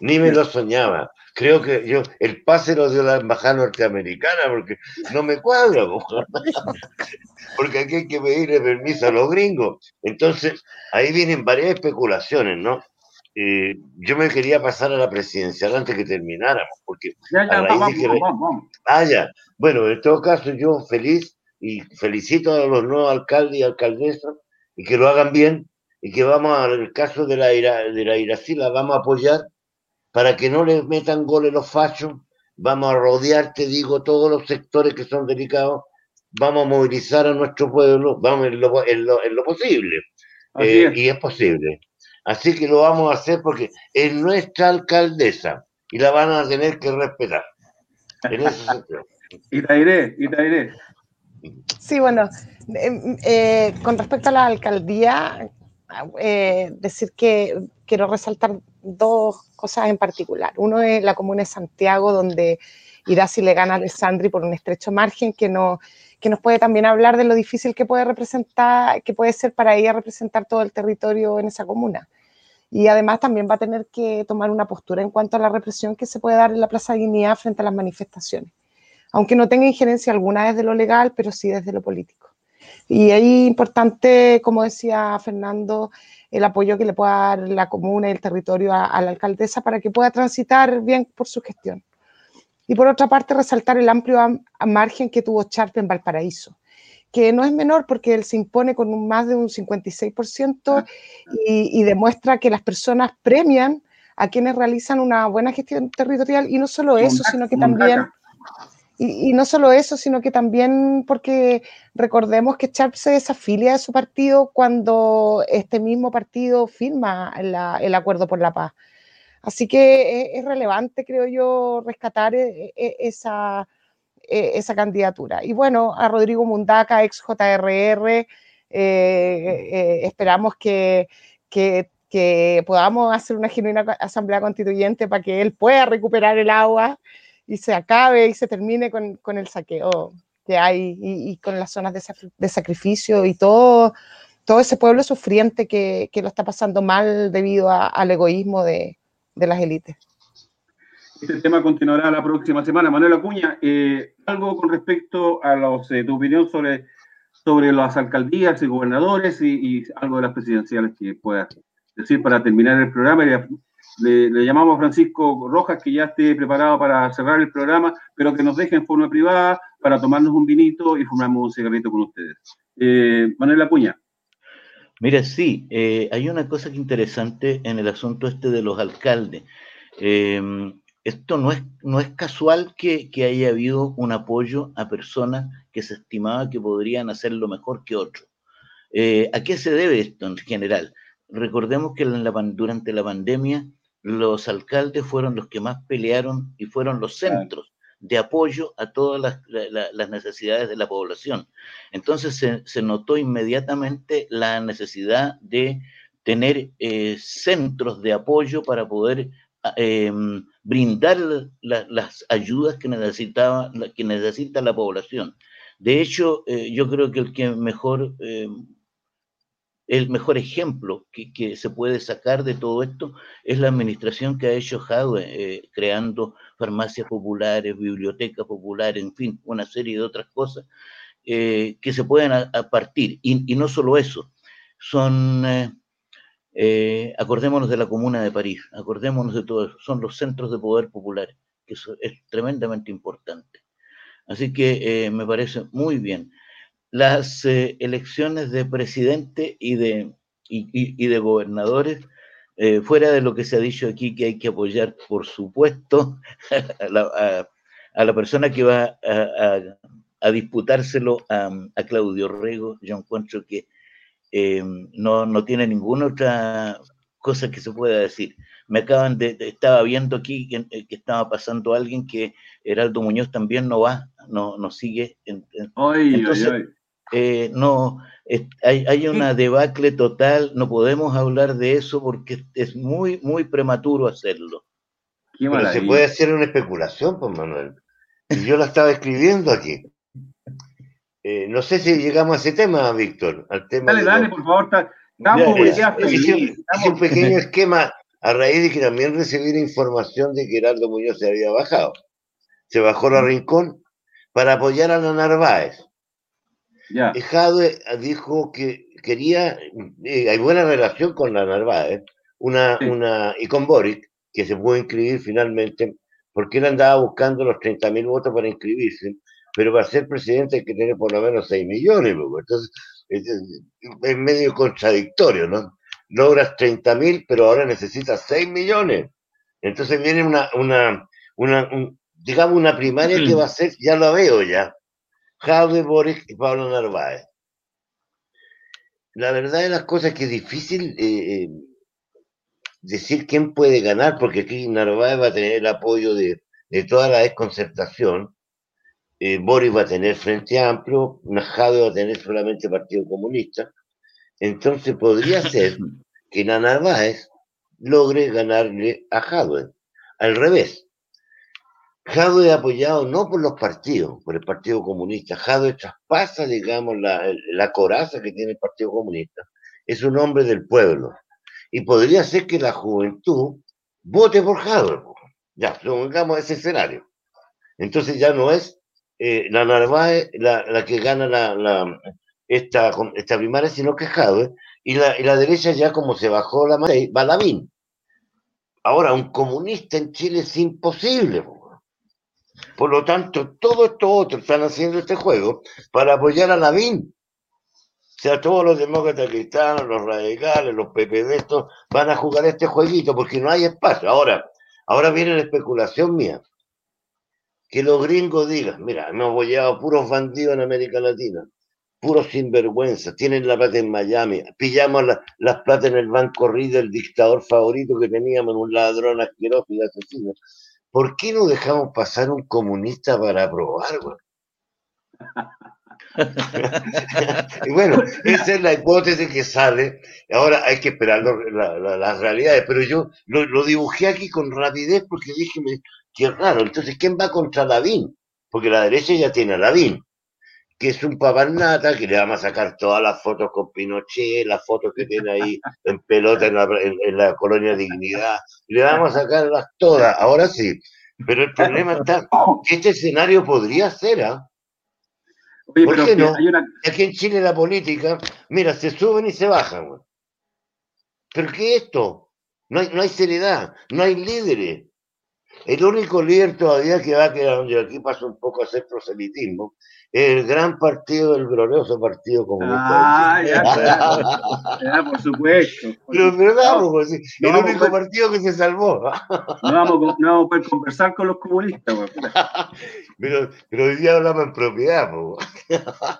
ni me lo soñaba. Creo que yo, el pase lo dio la embajada norteamericana porque no me cuadra, porque aquí hay que pedirle permiso a los gringos. Entonces, ahí vienen varias especulaciones, ¿no? Eh, yo me quería pasar a la presidencial antes que termináramos, porque ya, ya, vamos, vamos, Ah, ya. Bueno, en todo caso, yo feliz y felicito a los nuevos alcaldes y alcaldesas y que lo hagan bien y que vamos al caso de la, de la Irací, la vamos a apoyar para que no les metan goles los fachos, vamos a rodear, te digo, todos los sectores que son delicados, vamos a movilizar a nuestro pueblo, vamos en lo, en lo, posible, eh, y es posible. Así que lo vamos a hacer porque es nuestra alcaldesa y la van a tener que respetar. En ese sentido. y la iré, y la iré. Sí, bueno, eh, eh, con respecto a la alcaldía, eh, decir que quiero resaltar dos cosas en particular. Uno es la comuna de Santiago, donde Irasi le gana a Alessandri por un estrecho margen que, no, que nos puede también hablar de lo difícil que puede representar, que puede ser para ella representar todo el territorio en esa comuna. Y además también va a tener que tomar una postura en cuanto a la represión que se puede dar en la Plaza Guinea frente a las manifestaciones aunque no tenga injerencia alguna desde lo legal, pero sí desde lo político. Y ahí importante, como decía Fernando, el apoyo que le pueda dar la comuna y el territorio a, la alcaldesa para que pueda transitar bien por su gestión. Y por otra parte, resaltar el amplio margen que tuvo Charpe en Valparaíso, que no es menor porque él se impone con un más de un 56% y, y demuestra que las personas premian a quienes realizan una buena gestión territorial y no solo eso, sino que también... Y, no solo eso, sino que también porque recordemos que Sharp se desafilia de su partido cuando este mismo partido firma el acuerdo por la paz. Así que es, relevante, creo yo, rescatar e, e, esa, e, esa candidatura. Y bueno, a Rodrigo Mundaca, ex JRR, eh, eh, esperamos que, que, que podamos hacer una genuina asamblea constituyente para que él pueda recuperar el agua y se acabe y se termine con, con el saqueo que hay y, con las zonas de, sacrificio y todo, todo ese pueblo sufriente que, que lo está pasando mal debido al egoísmo de, de, las élites. Este tema continuará la próxima semana. Manuel Acuña, eh, algo con respecto a los, eh, tu opinión sobre, sobre las alcaldías y gobernadores y, y, algo de las presidenciales que puedas decir para terminar el programa y le, llamamos a Francisco Rojas que ya esté preparado para cerrar el programa, pero que nos deje en forma privada para tomarnos un vinito y fumamos un cigarrito con ustedes. Eh, Manuel Acuña. Mira, sí, eh, hay una cosa que interesante en el asunto este de los alcaldes. Em, esto no es, no es casual que, que, haya habido un apoyo a personas que se estimaba que podrían hacerlo mejor que otros. Eh, ¿A qué se debe esto en general? Recordemos que en la, durante la pandemia los alcaldes fueron los que más pelearon y fueron los centros de apoyo a todas las, necesidades de la población. Entonces se, notó inmediatamente la necesidad de tener eh, centros de apoyo para poder ah, em, brindar las ayudas que, necesitaba, que necesita la población. De hecho, eh, yo creo que el que mejor em, el mejor ejemplo que, se puede sacar de todo esto es la administración que ha hecho Jadwe, eh, creando farmacias populares, bibliotecas populares, en fin, una serie de otras cosas eh, que se pueden a, partir. Y, no solo eso, son, eh, acordémonos de la Comuna de París, acordémonos de todo eso, son los centros de poder populares, que eso es tremendamente importante. Así que me parece muy bien. Las eh, elecciones de presidente y de, y, de gobernadores, fuera de lo que se ha dicho aquí, que hay que apoyar, por supuesto, a la, persona que va a, disputárselo a, Claudio Rego, yo encuentro que eh, no, no tiene ninguna otra cosa que se pueda decir. Me acaban de, estaba viendo aquí que, eh, estaba pasando alguien que Heraldo Muñoz también no va, no, no sigue. Entonces, eh, no, hay, hay, una debacle total, no podemos hablar de eso porque es muy, muy prematuro hacerlo. Pero se puede hacer una especulación, pues Manuel. Y yo la estaba escribiendo aquí. Eh, no sé si llegamos a ese tema, Víctor. Al tema dale, dale, por favor. hice, un pequeño esquema a raíz de que también recibí la información de que Heraldo Muñoz se había bajado. Se bajó la Rincón para apoyar a la Narváez. Ya. Jadwe dijo que quería, eh, hay buena relación con la Narváez, una, una, y con Boric, que se pudo inscribir finalmente, porque él andaba buscando los 30.000 votos para inscribirse, pero para ser presidente hay que tener por lo menos 6 millones, entonces es, medio contradictorio, ¿no? Logras 30 mil, pero ahora necesitas 6 millones. Entonces viene una, una, una digamos, una primaria que va a ser, ya lo veo ya, Jaime Boris y Pablo Narváez. La verdad de las cosas es que es difícil eh, eh, decir quién puede ganar, porque aquí Narváez va a tener el apoyo de, de toda la desconcertación, eh, Boris va a tener Frente Amplio, Najado va a tener solamente Partido Comunista. Entonces podría ser que Nana Narváez logre ganarle a Jadwe. Al revés. Jadwe apoyado no por los partidos, por el Partido Comunista. Jadwe traspasa, digamos, la, coraza que tiene el Partido Comunista. Es un hombre del pueblo. Y podría ser que la juventud vote por Jadwe. Ya, supongamos ese escenario. Entonces ya no es eh, la Narváez la, la, que gana la, esta, primaria, sino que Jadwe, y la, y la derecha ya como se bajó la mano, va Lavín. Ahora, un comunista en Chile es imposible. Por lo tanto, todos estos otros están haciendo este juego para apoyar a Lavín. O sea, todos los demócratas cristianos, los radicales, los PPD, estos van a jugar este jueguito porque no hay espacio. Ahora, ahora viene la especulación mía que los gringos digan, mira, hemos apoyado puros bandidos en América Latina, puros sinvergüenzas, tienen la plata en Miami, pillamos las plata en el banco Reed, el dictador favorito que teníamos, un ladrón asqueroso y asesino. ¿Por qué no dejamos pasar un comunista para aprobar, güey? y bueno, esa es la hipótesis que sale. Ahora hay que esperar las realidades, pero yo lo, lo, dibujé aquí con rapidez porque dije, Qué raro. Entonces, ¿quién va contra Lavín? Porque la derecha ya tiene a Lavín, que es un papanata que le vamos a sacar todas las fotos con Pinochet, las fotos que tiene ahí en pelota en la, colonia Dignidad. Le vamos a sacarlas todas, ahora sí. Pero el problema está que este escenario podría ser, ¿ah? ¿Por qué no? Aquí en Chile la política, mira, se suben y se bajan. ¿Pero qué es esto? No hay, no hay seriedad, no hay líderes. El único líder todavía que va a quedar, donde aquí pasa un poco a ser proselitismo, el gran partido del glorioso Partido Comunista. Ah, ya, por supuesto. Pero es verdad, pues, el único partido que se salvó. No vamos, no vamos a poder conversar con los comunistas. Pues. pero, pero hoy día hablamos en propiedad. Pues.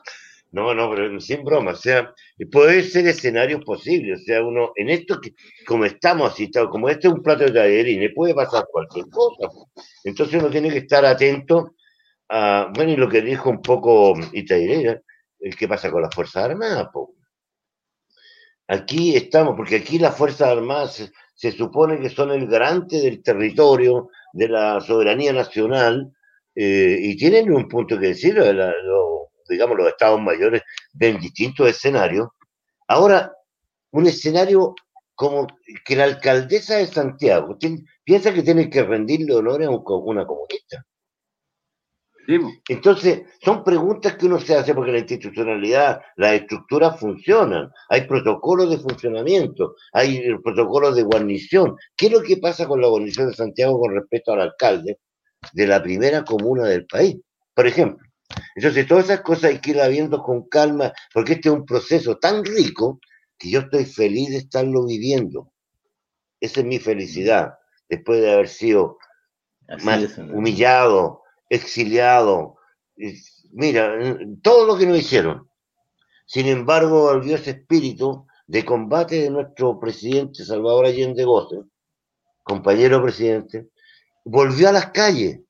No, no, pero sin broma, o sea, puede ser escenarios posibles, o sea, uno, en esto que, como estamos así, como este es un plato de tallerines, puede pasar cualquier cosa. Entonces uno tiene que estar atento a, bueno, y lo que dijo un poco Itairera, el qué pasa con las Fuerzas Armadas, Aquí estamos, porque aquí las Fuerzas Armadas se, supone que son el garante del territorio, de la soberanía nacional, eh, y tienen un punto que decir, digamos, los estados mayores ven distintos escenarios. Ahora, un escenario como que la alcaldesa de Santiago piensa que tiene que rendirle honor a una comunista. Entonces, son preguntas que uno se hace porque la institucionalidad, las estructuras funcionan, hay protocolos de funcionamiento, hay protocolos de guarnición. ¿Qué es lo que pasa con la guarnición de Santiago con respecto al alcalde de la primera comuna del país? Por ejemplo. Entonces, todas esas cosas hay que ir viendo con calma, porque este es un proceso tan rico que yo estoy feliz de estarlo viviendo. Esa es mi felicidad, después de haber sido más humillado, exiliado. Mira, todo lo que nos hicieron. Sin embargo, volvió ese espíritu de combate de nuestro presidente Salvador Allende Goce, compañero presidente, volvió a las calles.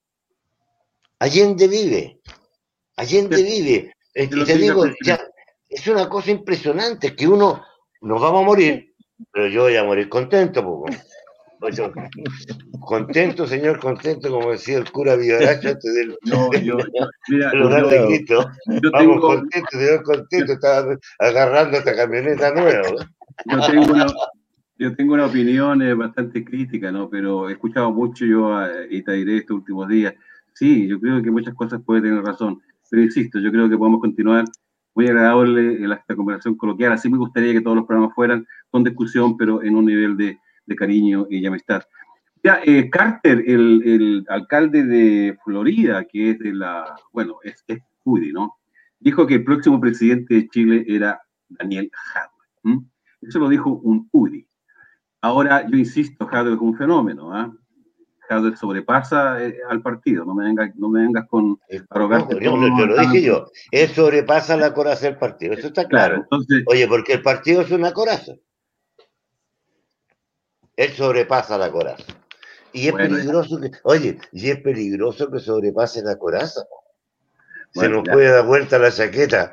Allende vive. Allende vive. Y te digo, es una cosa impresionante que uno nos vamos a morir, pero yo voy a morir contento. Contento, señor, contento, como decía el cura Villaracho antes del, no, yo, mira, de Cristo. Yo Vamos, tengo, contento, señor, contento, estaba agarrando esta camioneta nueva. Yo tengo una, yo tengo una opinión eh, bastante crítica, ¿no? Pero he escuchado mucho yo a Itairé estos últimos días. Sí, yo creo que muchas cosas puede tener razón, pero insisto, yo creo que podemos continuar muy agradable esta conversación coloquial. Así me gustaría que todos los programas fueran con discusión, pero en un nivel de, de cariño y amistad. Ya, eh, Carter, el, el, alcalde de Florida, que es de la, bueno, es, es ¿no? Dijo que el próximo presidente de Chile era Daniel Jadwe. Eso lo dijo un UDI. Ahora, yo insisto, Jadwe es un fenómeno, ¿ah? Jadwe sobrepasa eh, al partido, no me vengas, no me vengas con arrogante. yo, lo dije yo, él sobrepasa la coraza del partido, eso está claro. entonces, Oye, porque el partido es una coraza. Él sobrepasa la coraza. Y es peligroso que, oye, y es peligroso que sobrepase la coraza. Se nos puede dar vuelta la chaqueta.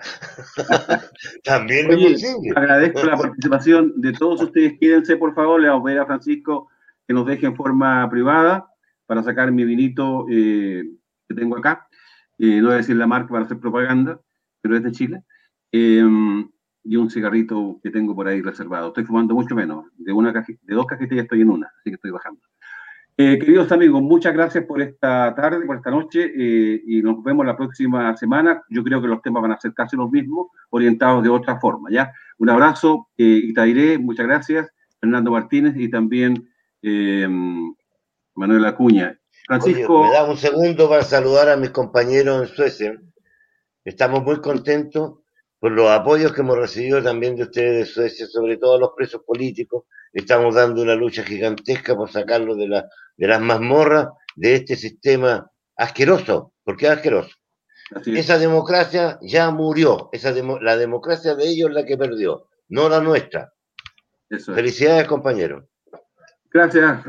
También oye, es posible. Agradezco la participación de todos ustedes. Quédense, por favor. Le vamos a pedir a Francisco que nos deje en forma privada para sacar mi vinito eh, que tengo acá. Eh, no voy a decir la marca para hacer propaganda, pero es de Chile. Eh, y un cigarrito que tengo por ahí reservado. Estoy fumando mucho menos. De, una de dos cajetillas estoy en una, así que estoy bajando. Eh, queridos amigos, muchas gracias por esta tarde, por esta noche, eh, y nos vemos la próxima semana. Yo creo que los temas van a ser casi los mismos, orientados de otra forma, ¿ya? Un abrazo, eh, Itairé, muchas gracias, Fernando Martínez y también eh, Manuel Acuña. Francisco... me da un segundo para saludar a mis compañeros en Suecia. Estamos muy contentos por los apoyos que hemos recibido también de ustedes de Suecia, sobre todo a los presos políticos. Estamos dando una lucha gigantesca por sacarlos de, la, de las mazmorras de este sistema asqueroso, porque es asqueroso. Esa democracia ya murió, esa la democracia de ellos es la que perdió, no la nuestra. Felicidades, compañero. Gracias,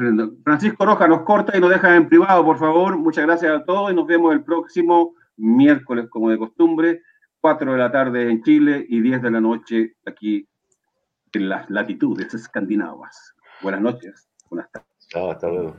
Francisco Roja nos corta y nos deja en privado, por favor. Muchas gracias a todos y nos vemos el próximo miércoles, como de costumbre. 4 de la tarde en Chile y 10 de la noche aquí en las latitudes escandinavas. Buenas noches. Buenas tardes. Chao, hasta luego.